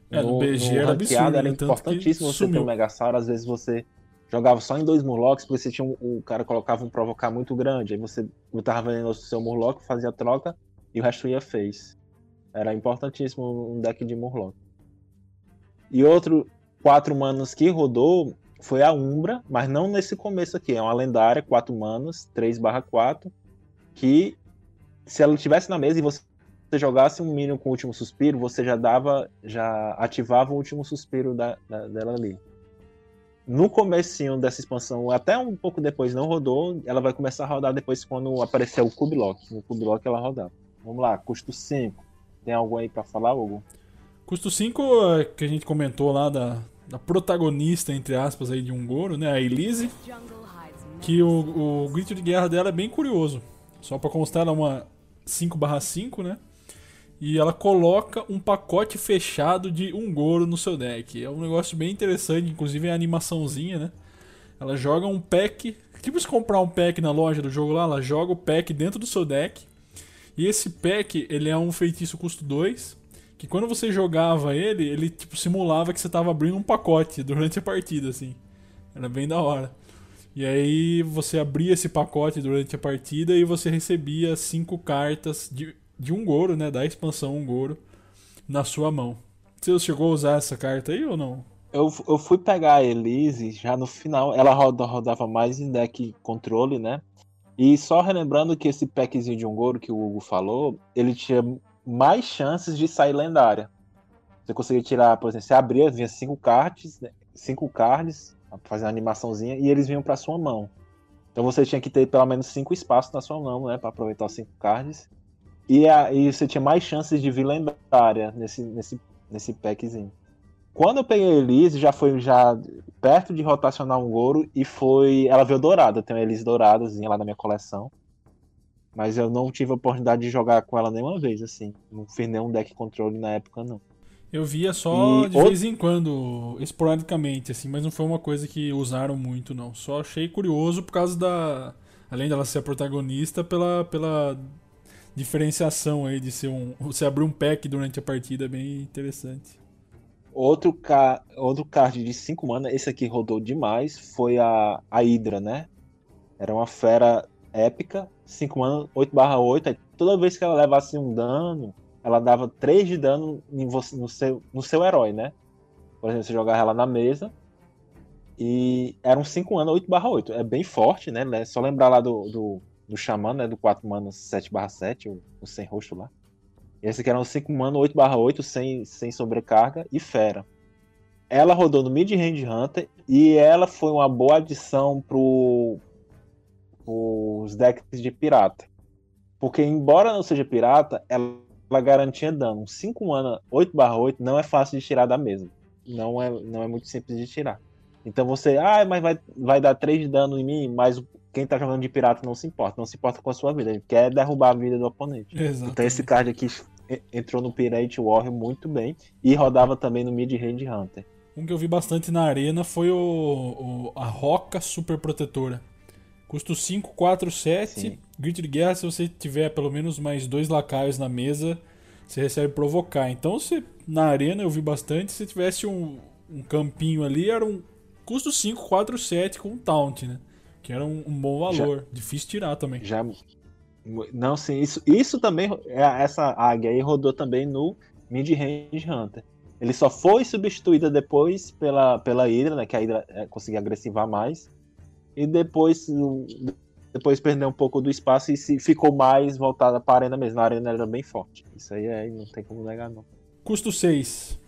É, no, no BG no era absurdo, era importantíssimo você ter um Megasauro, às vezes você jogava só em dois Murlocs, porque você tinha um, o cara colocava um provocar muito grande, aí você botava venenoso no seu Murloc, fazia a troca, e o resto ia fez. Era importantíssimo um deck de Murloc. E outro quatro manos que rodou foi a Umbra, mas não nesse começo aqui, é uma lendária, 4 manos, 3 4, que se ela estivesse na mesa e você jogasse um Minion com o último suspiro, você já dava, já ativava o último suspiro da, da, dela ali. No comecinho dessa expansão, até um pouco depois não rodou, ela vai começar a rodar depois quando aparecer o Cube Lock. No Cube Lock ela rodava. Vamos lá, custo 5. Tem algo aí para falar, Hugo? Custo 5, que a gente comentou lá da, da protagonista, entre aspas, aí de um Goro, né? A Elise. Que o, o grito de guerra dela é bem curioso. Só pra constar, ela é uma 5/5, né? E ela coloca um pacote fechado de um Goro no seu deck. É um negócio bem interessante, inclusive é a animaçãozinha, né? Ela joga um pack. Tipo se comprar um pack na loja do jogo lá, ela joga o pack dentro do seu deck. E esse pack, ele é um feitiço custo 2. Que quando você jogava ele, ele tipo simulava que você tava abrindo um pacote durante a partida, assim. Era bem da hora. E aí você abria esse pacote durante a partida e você recebia cinco cartas de, de um Goro, né? Da expansão um Goro na sua mão. Você chegou a usar essa carta aí ou não? Eu, eu fui pegar a Elise já no final. Ela roda, rodava mais em deck controle, né? E só relembrando que esse packzinho de um Goro que o Hugo falou, ele tinha mais chances de sair lendária. Você conseguia tirar, por exemplo, você abria, vinha cinco cards, né? cinco cards, fazer uma animaçãozinha, e eles vinham para sua mão. Então você tinha que ter pelo menos cinco espaços na sua mão, né, para aproveitar os cinco cards. E, a, e você tinha mais chances de vir lendária nesse, nesse, nesse packzinho. Quando eu peguei a Elise, já foi já perto de rotacionar um Goro e foi. Ela veio dourada, tem uma Elise douradazinha lá na minha coleção. Mas eu não tive a oportunidade de jogar com ela nenhuma vez, assim. Não fiz nenhum deck controle na época, não. Eu via só e de vez em quando, esporadicamente, assim, mas não foi uma coisa que usaram muito, não. Só achei curioso por causa da. Além dela ser a protagonista, pela, pela diferenciação aí de ser um. Você abrir um pack durante a partida é bem interessante. Outro, ca... Outro card de 5 mana, esse aqui rodou demais, foi a, a Hydra, né? Era uma fera épica, 5 mana, 8 barra 8. Toda vez que ela levasse um dano, ela dava 3 de dano em você, no, seu, no seu herói, né? Por exemplo, você jogava ela na mesa. E era um 5 mana 8 barra 8. É bem forte, né? É só lembrar lá do, do, do Xamã, né? Do 4 mana 7 barra 7, o, o sem rosto lá. Esse aqui era um 5 mana 8 barra 8, sem, sem sobrecarga e fera. Ela rodou no Mid Range Hunter e ela foi uma boa adição pro os decks de pirata. Porque embora não seja pirata, ela ela garantia dano. 5 mana 8 8 não é fácil de tirar da mesa. Não é, não é muito simples de tirar. Então você, ah, mas vai, vai dar 3 de dano em mim, mas quem tá jogando de pirata não se importa, não se importa com a sua vida, ele quer derrubar a vida do oponente. Exatamente. Então esse card aqui entrou no Pirate Warrior muito bem e rodava também no Mid Range Hunter. Um que eu vi bastante na arena foi o, o a Roca Super Protetora. Custo 5, 4, 7. Grito de guerra, se você tiver pelo menos mais dois lacaios na mesa, você recebe provocar. Então, se, na arena eu vi bastante. Se tivesse um, um campinho ali, era um custo 5, 4, 7 com taunt, né? Que era um, um bom valor. Já, Difícil tirar também. Já. Não, sim, isso, isso também. É, essa águia aí rodou também no Mid Range Hunter. Ele só foi substituída depois pela, pela Hydra, né? Que a Hydra é, conseguia agressivar mais e depois depois perdeu um pouco do espaço e se ficou mais voltada para a arena mesmo. A arena era bem forte. Isso aí é, não tem como negar, não. Custo 6.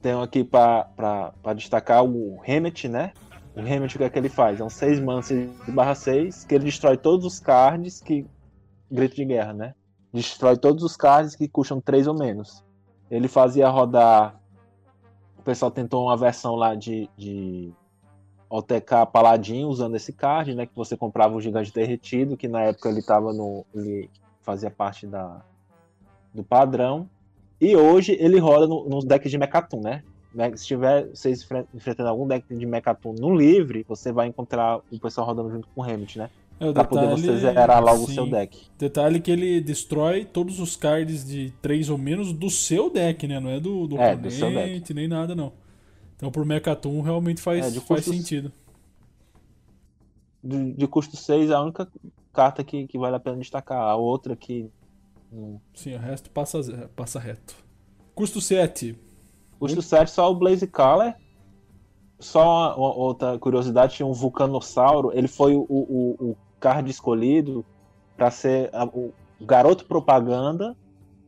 Tenho aqui para destacar o Hemet, né? O Hemet, o que é que ele faz? É um 6 manas de barra 6, que ele destrói todos os cards que. Grito de guerra, né? Destrói todos os cards que custam 3 ou menos. Ele fazia rodar. O pessoal tentou uma versão lá de, de OTK Paladin usando esse card, né? Que você comprava o gigante derretido, que na época ele tava no. ele fazia parte da, do padrão. E hoje ele roda no, nos decks de Mechatum, né? Se tiver vocês enfrentando algum deck de Mechatum no livre, você vai encontrar o pessoal rodando junto com o Remit, né? É, pra poder você zerar logo sim. o seu deck. Detalhe que ele destrói todos os cards de 3 ou menos do seu deck, né? Não é do, do é, oponente, do nem nada, não. Então pro Mechatum realmente faz, é, faz sentido. De, de, custo 6, a única carta que, que vale a pena destacar. A outra que. Sim, o resto passa, passa reto. Custo 7. Custo 7, só o Blaze Caller. Só uma, outra curiosidade: tinha um Vulcanossauro. Ele foi o, o, o card escolhido para ser a, o garoto propaganda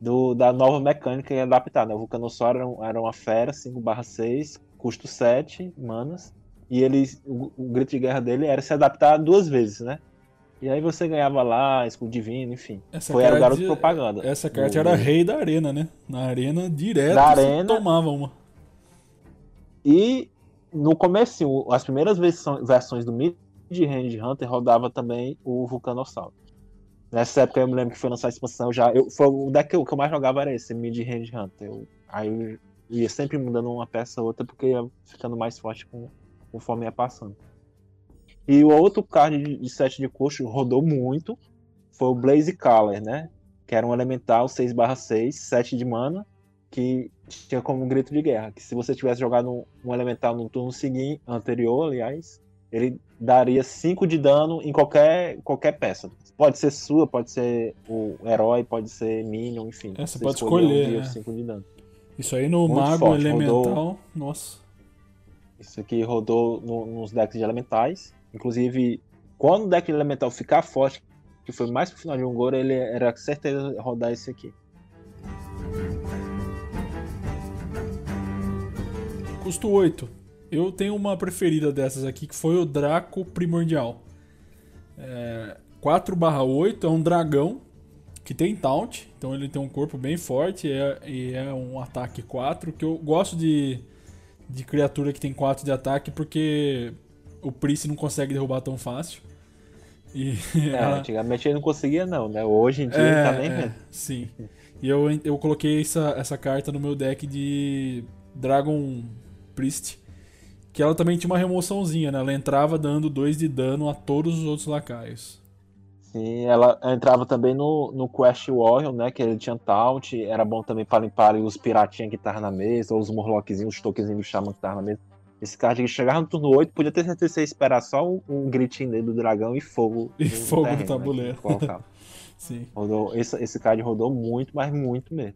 do, da nova mecânica e adaptada. O Vulcanossauro era, era uma fera 5/6 custo 7 manas. E ele, o, o, grito de guerra dele era se adaptar duas vezes, né? E aí você ganhava lá, escudo divino, enfim. Essa Foi era o garoto de- propaganda. Essa carta Do- era rei da arena, né? Na arena, direto, Da você arena. tomava uma. E no começo, as primeiras versões, do Mid-Range Hunter rodava também o Vulcanossauro. Nessa época eu me lembro que foi lançar a expansão já. Eu, foi o deck que eu, que eu mais jogava era esse, Mid-Range Hunter. Eu- aí eu ia sempre mudando uma peça ou outra porque ia ficando mais forte com, conforme ia passando. E o outro card de, de 7 de custo rodou muito. Foi o Blaze Caller, né? Que era um elemental 6/6, 7 de mana, que tinha como um grito de guerra. Que se você tivesse jogado um, um elemental no turno seguinte, anterior, aliás, ele daria 5 de dano em qualquer, qualquer peça. Pode ser sua, pode ser o herói, pode ser minion, enfim. É, você pode escolher, um né? os 5 de dano. Isso aí no Muito Mago forte, Elemental, rodou. nossa. Isso aqui rodou no- nos decks de elementais. Inclusive, quando o deck de elemental ficar forte, que foi mais pro final de um Goro, ele era certeza rodar esse aqui. Custo 8. Eu tenho uma preferida dessas aqui, que foi o Draco Primordial. É, 4/8 é um dragão que tem taunt, então ele tem um corpo bem forte é- e é um ataque 4, que eu gosto de, de criatura que tem 4 de ataque porque o Priest não consegue derrubar tão fácil. E É, ela- antigamente ele não conseguia, não, né? Hoje em dia é, ele tá nem é, sim. E eu, eu coloquei essa, essa carta no meu deck de Dragon Priest. Que ela também tinha uma remoçãozinha, né? Ela entrava dando 2 de dano a todos os outros lacaios. Sim, ela entrava também no, no Quest Warrior, né? Que ele tinha taunt. Era bom também para limpar os piratinhas que estavam na mesa, ou os morlockzinhos, os tokenzinhos do Shaman que estavam na mesa. Esse card que chegava no turno 8, podia ter certeza que você esperar só um, um gritinho dele do dragão e fogo. E no fogo no terreno, né, tabuleiro. colocava. Sim. Rodou, esse, esse card rodou muito, mas muito mesmo.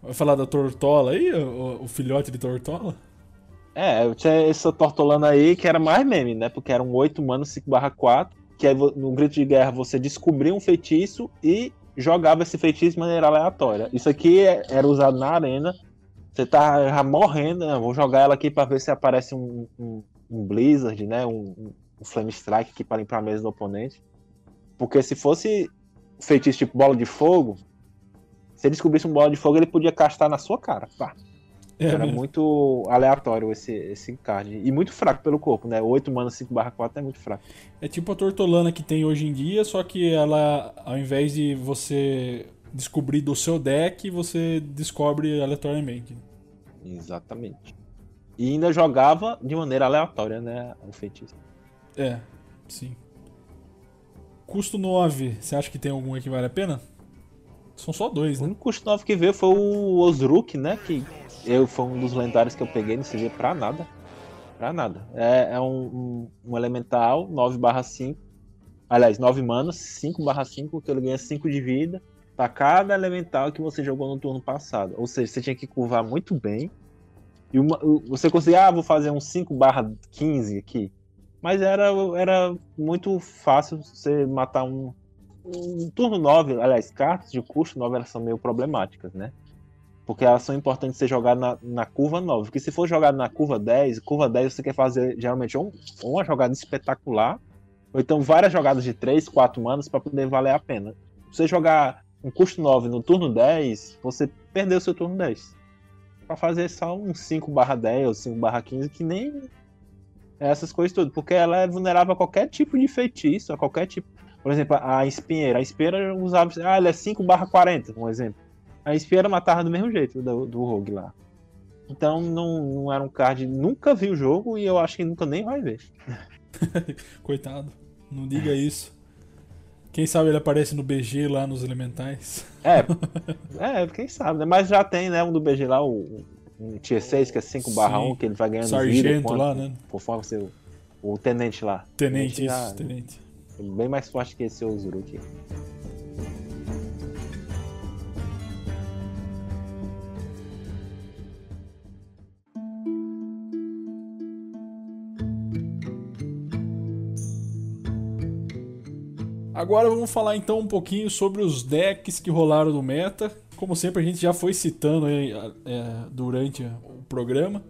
Vai falar da Tortola aí? O, o filhote de Tortola? É, eu tinha essa tortolana aí que era mais meme, né? Porque era um 8 mana 5 4 que aí no grito de guerra você descobria um feitiço e jogava esse feitiço de maneira aleatória. Isso aqui é- era usado na arena. Você tá morrendo, né? Vou jogar ela aqui pra ver se aparece um, um- um Blizzard, né? Um, um- Flame Strike aqui pra limpar a mesa do oponente. Porque se fosse feitiço tipo bola de fogo, se ele descobrisse um bola de fogo, ele podia castar na sua cara. Pá. É, Era mesmo. muito aleatório esse, esse card. E muito fraco pelo corpo, né? 8 mana 5 4 é muito fraco. É tipo a Tortolana que tem hoje em dia, só que ela, ao invés de você descobrir do seu deck, você descobre aleatoriamente. Exatamente. E ainda jogava de maneira aleatória, né? O feitiço. É, sim. Custo 9, você acha que tem algum aí que vale a pena? São só dois, O né? único custo novo que veio foi o Osruk, né? Que eu foi um dos lendários que eu peguei, não servia pra nada. Pra nada. É, é um, um, um elemental 9/5. Aliás, 9 manas, 5/5, que ele ganha 5 de vida pra cada elemental que você jogou no turno passado. Ou seja, você tinha que curvar muito bem. E uma, você conseguia, ah, vou fazer um 5/15 aqui. Mas era, era muito fácil você matar um, um turno 9, aliás, cartas de custo 9 elas são meio problemáticas, né? Porque elas são importantes ser jogadas na, na curva 9. Porque se for jogado na curva 10, curva 10 você quer fazer geralmente ou uma jogada espetacular, ou então várias jogadas de 3, 4 manas para poder valer a pena. Se você jogar um custo 9 no turno 10, você perdeu seu turno 10. Pra fazer só um 5 barra 10 ou 5 barra 15, que nem é essas coisas tudo. Porque ela é vulnerável a qualquer tipo de feitiço, a qualquer tipo por exemplo, a espinheira. A espinheira usava. Ah, ela é 5 barra 40, um exemplo. A espinheira matava do mesmo jeito do, do Rogue lá. Então não, não era um card. Nunca vi o jogo e eu acho que nunca nem vai ver. Coitado. Não diga isso. Quem sabe ele aparece no BG lá nos elementais. É, é, quem sabe, né? Mas já tem, né? Um do BG lá, o, um Tier 6, que é 5 barra Sim. 1, que ele vai ganhando vida. Sargento lá, né? Conforme você. O, tenente lá. Tenente, já- isso, tenente. Bem mais forte que esse Ozuruk. Agora vamos falar então um pouquinho sobre os decks que rolaram no meta. Como sempre, a gente já foi citando aí, é, durante o programa.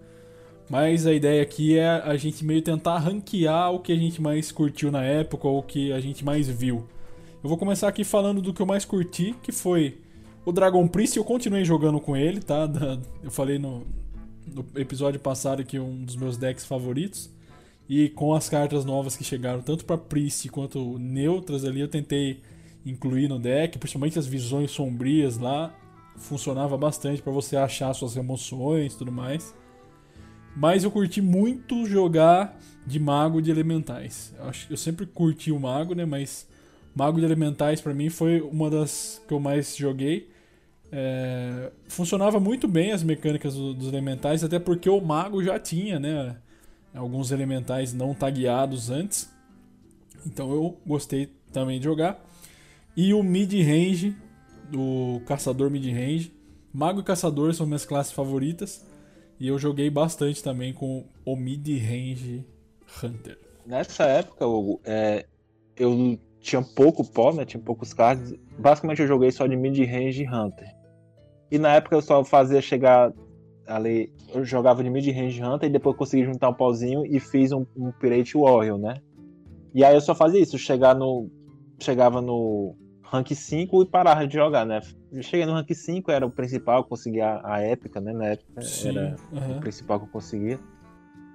Mas a ideia aqui é a gente meio tentar ranquear o que a gente mais curtiu na época ou o que a gente mais viu. Eu vou começar aqui falando do que eu mais curti, que foi o Dragon Priest. Eu continuei jogando com ele, tá? Eu falei no, no episódio passado que é um dos meus decks favoritos. E com as cartas novas que chegaram, tanto para Priest quanto neutras ali, eu tentei incluir no deck, principalmente as visões sombrias lá. Funcionava bastante para você achar suas emoções tudo mais. Mas eu curti muito jogar de mago de elementais. Eu, eu sempre curti o mago, né? Mas mago de elementais para mim foi uma das que eu mais joguei. É, funcionava muito bem as mecânicas do, dos elementais, até porque o mago já tinha, né? Alguns elementais não tagueados antes. Então eu gostei também de jogar. E o mid-range, do caçador mid-range. Mago e caçador são minhas classes favoritas. E eu joguei bastante também com o mid-range Hunter. Nessa época, Hugo, é, eu tinha pouco pó, né? Tinha poucos cards. Basicamente eu joguei só de mid-range Hunter. E na época eu só fazia chegar ali. Eu jogava de mid-range Hunter e depois consegui juntar um pauzinho e fiz um, um Pirate Warrior, né? E aí eu só fazia isso, chegar no. Chegava no rank 5 e parava de jogar, né? cheguei no rank 5, era o principal, consegui a, a épica, né? Na época Sim, era uhum. o principal que eu conseguia.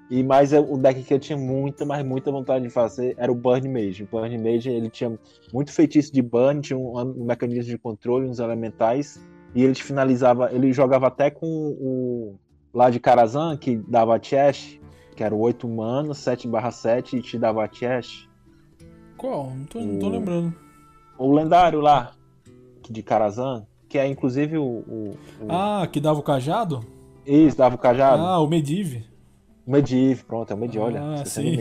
E mais o deck que eu tinha muita, mas muita vontade de fazer era o Burn Mage. O Burn Mage ele tinha muito feitiço de burn, tinha um, um mecanismo de controle, uns elementais, e ele finalizava, ele jogava até com o lá de Karazhan, que dava chest, que era o 8 humano, 7 barra 7 e te dava chest. Qual? Não tô, o... não tô lembrando o lendário lá, de Karazhan, que é inclusive o, o, o, Ah, que dava o cajado? Isso, dava o cajado. Ah, o Medivh. Medivh, pronto, é o Medivh, olha. Ah, sim.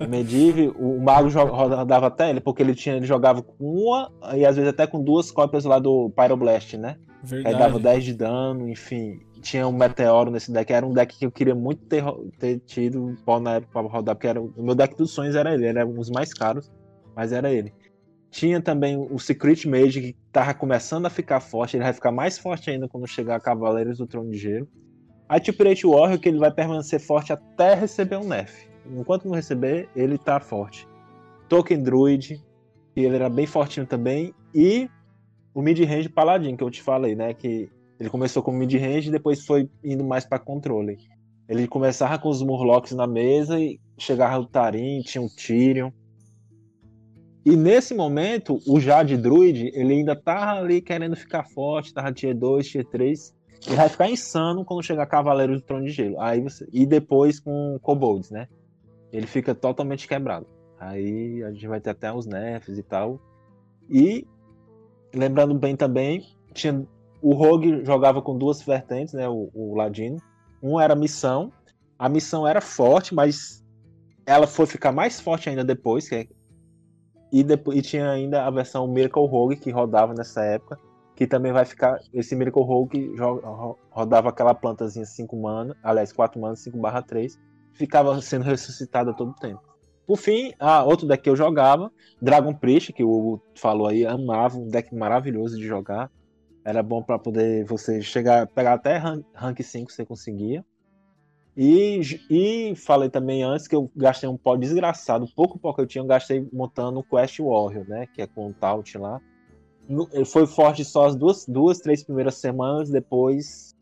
O Medivh, o, o mago rodava até ele, porque ele, tinha, ele jogava com uma e às vezes até com duas cópias lá do Pyroblast, né? Verdade. Aí dava 10 de dano, enfim. Tinha um meteoro nesse deck, era um deck que eu queria muito ter, ter tido pau na época pra rodar, porque era, o meu deck dos sonhos era ele, era um dos mais caros, mas era ele. Tinha também o Secret Mage, que tava começando a ficar forte. Ele vai ficar mais forte ainda quando chegar a Cavaleiros do Trono de Gelo. O Pirate Warrior, que ele vai permanecer forte até receber um nerf. Enquanto não receber, ele tá forte. Token Druid, que ele era bem fortinho também. E o mid-range Paladin, que eu te falei, né? Que ele começou com mid-range e depois foi indo mais para controle. Ele começava com os Murlocs na mesa e chegava o Tarim, tinha o Tyrion. E nesse momento, o Jade Druid, ele ainda tá ali querendo ficar forte, tava tier 2, tier 3. Ele vai ficar insano quando chegar Cavaleiro do Trono de Gelo. Aí você... E depois com Kobolds, né? Ele fica totalmente quebrado. Aí a gente vai ter até os nerfs e tal. E lembrando bem também, tinha o Rogue jogava com duas vertentes, né? O, o Ladino. Um era missão. A missão era forte, mas ela foi ficar mais forte ainda depois, que é e, depois, e tinha ainda a versão Miracle Rogue que rodava nessa época, que também vai ficar. Esse Miracle Rogue rodava aquela plantazinha 5 mana, aliás, 4 mana, 5 barra 3, ficava sendo ressuscitada todo o tempo. Por fim, ah, outro deck que eu jogava, Dragon Priest, que o Hugo falou aí, amava, um deck maravilhoso de jogar. Era bom para poder você chegar, pegar até rank 5 você conseguia. E, e falei também antes que eu gastei um pó desgraçado, pouco que eu tinha, eu gastei montando o Quest Warrior, né? Que é com o Taut lá. Foi forte só as duas, duas, três primeiras semanas, depois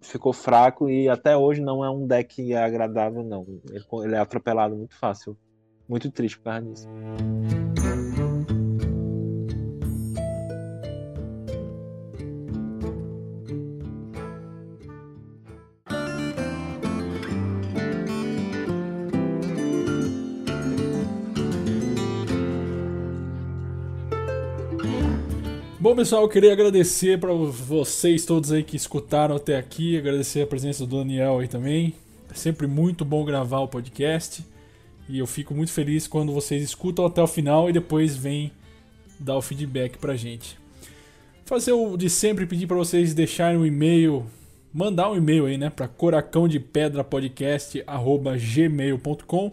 ficou fraco e até hoje não é um deck agradável, não. Ele, ele é atropelado muito fácil. Muito triste por causa disso. Bom, pessoal, eu queria agradecer para vocês todos aí que escutaram até aqui, agradecer a presença do Daniel aí também. É sempre muito bom gravar o podcast e eu fico muito feliz quando vocês escutam até o final e depois vêm dar o feedback pra gente. Fazer o de sempre pedir para vocês deixarem um e-mail, mandar um e-mail aí, né, para coracão de pedra podcast@gmail.com.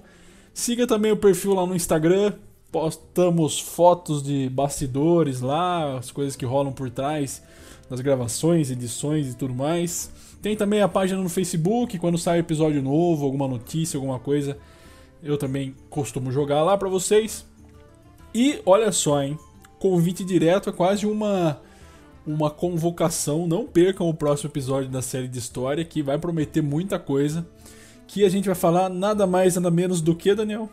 Siga também o perfil lá no Instagram, postamos fotos de bastidores lá, as coisas que rolam por trás das gravações, edições e tudo mais. Tem também a página no Facebook, quando sai episódio novo, alguma notícia, alguma coisa, eu também costumo jogar lá para vocês. E olha só, hein? Convite direto é quase uma uma convocação. Não percam o próximo episódio da série de história, que vai prometer muita coisa. Que a gente vai falar nada mais, nada menos do que, Daniel?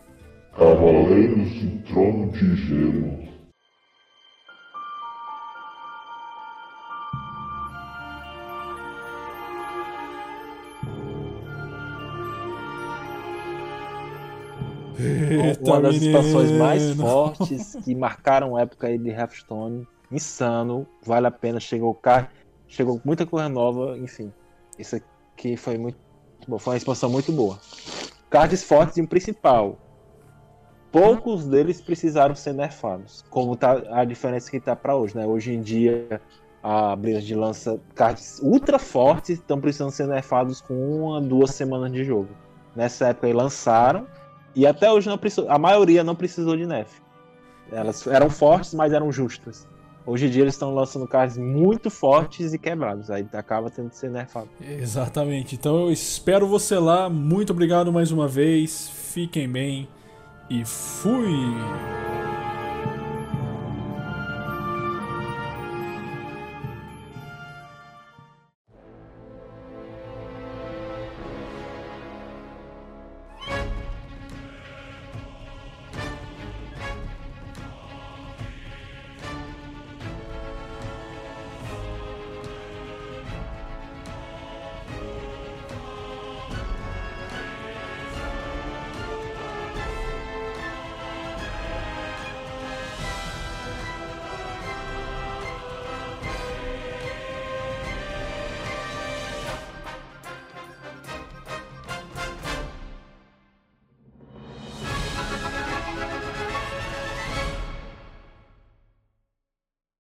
Cavaleiros do Trono de Gelo. Eita, Uma das menino. expansões mais fortes que marcaram a época aí de Hearthstone. Insano, vale a pena. Chegou car... chegou muita coisa nova, enfim. Isso aqui foi muito bom, foi uma expansão muito boa. Cards fortes e um principal. Poucos deles precisaram ser nerfados, como tá a diferença que tá para hoje, né? Hoje em dia a Blizzard lança cards ultra fortes estão precisando ser nerfados com uma, duas semanas de jogo. Nessa época aí lançaram e até hoje não precisou, a maioria não precisou de nerf. Elas eram fortes, mas eram justas. Hoje em dia eles estão lançando cards muito fortes e quebrados, aí acaba tendo que ser nerfado. Exatamente. Então eu espero você lá. Muito obrigado mais uma vez. Fiquem bem e fui!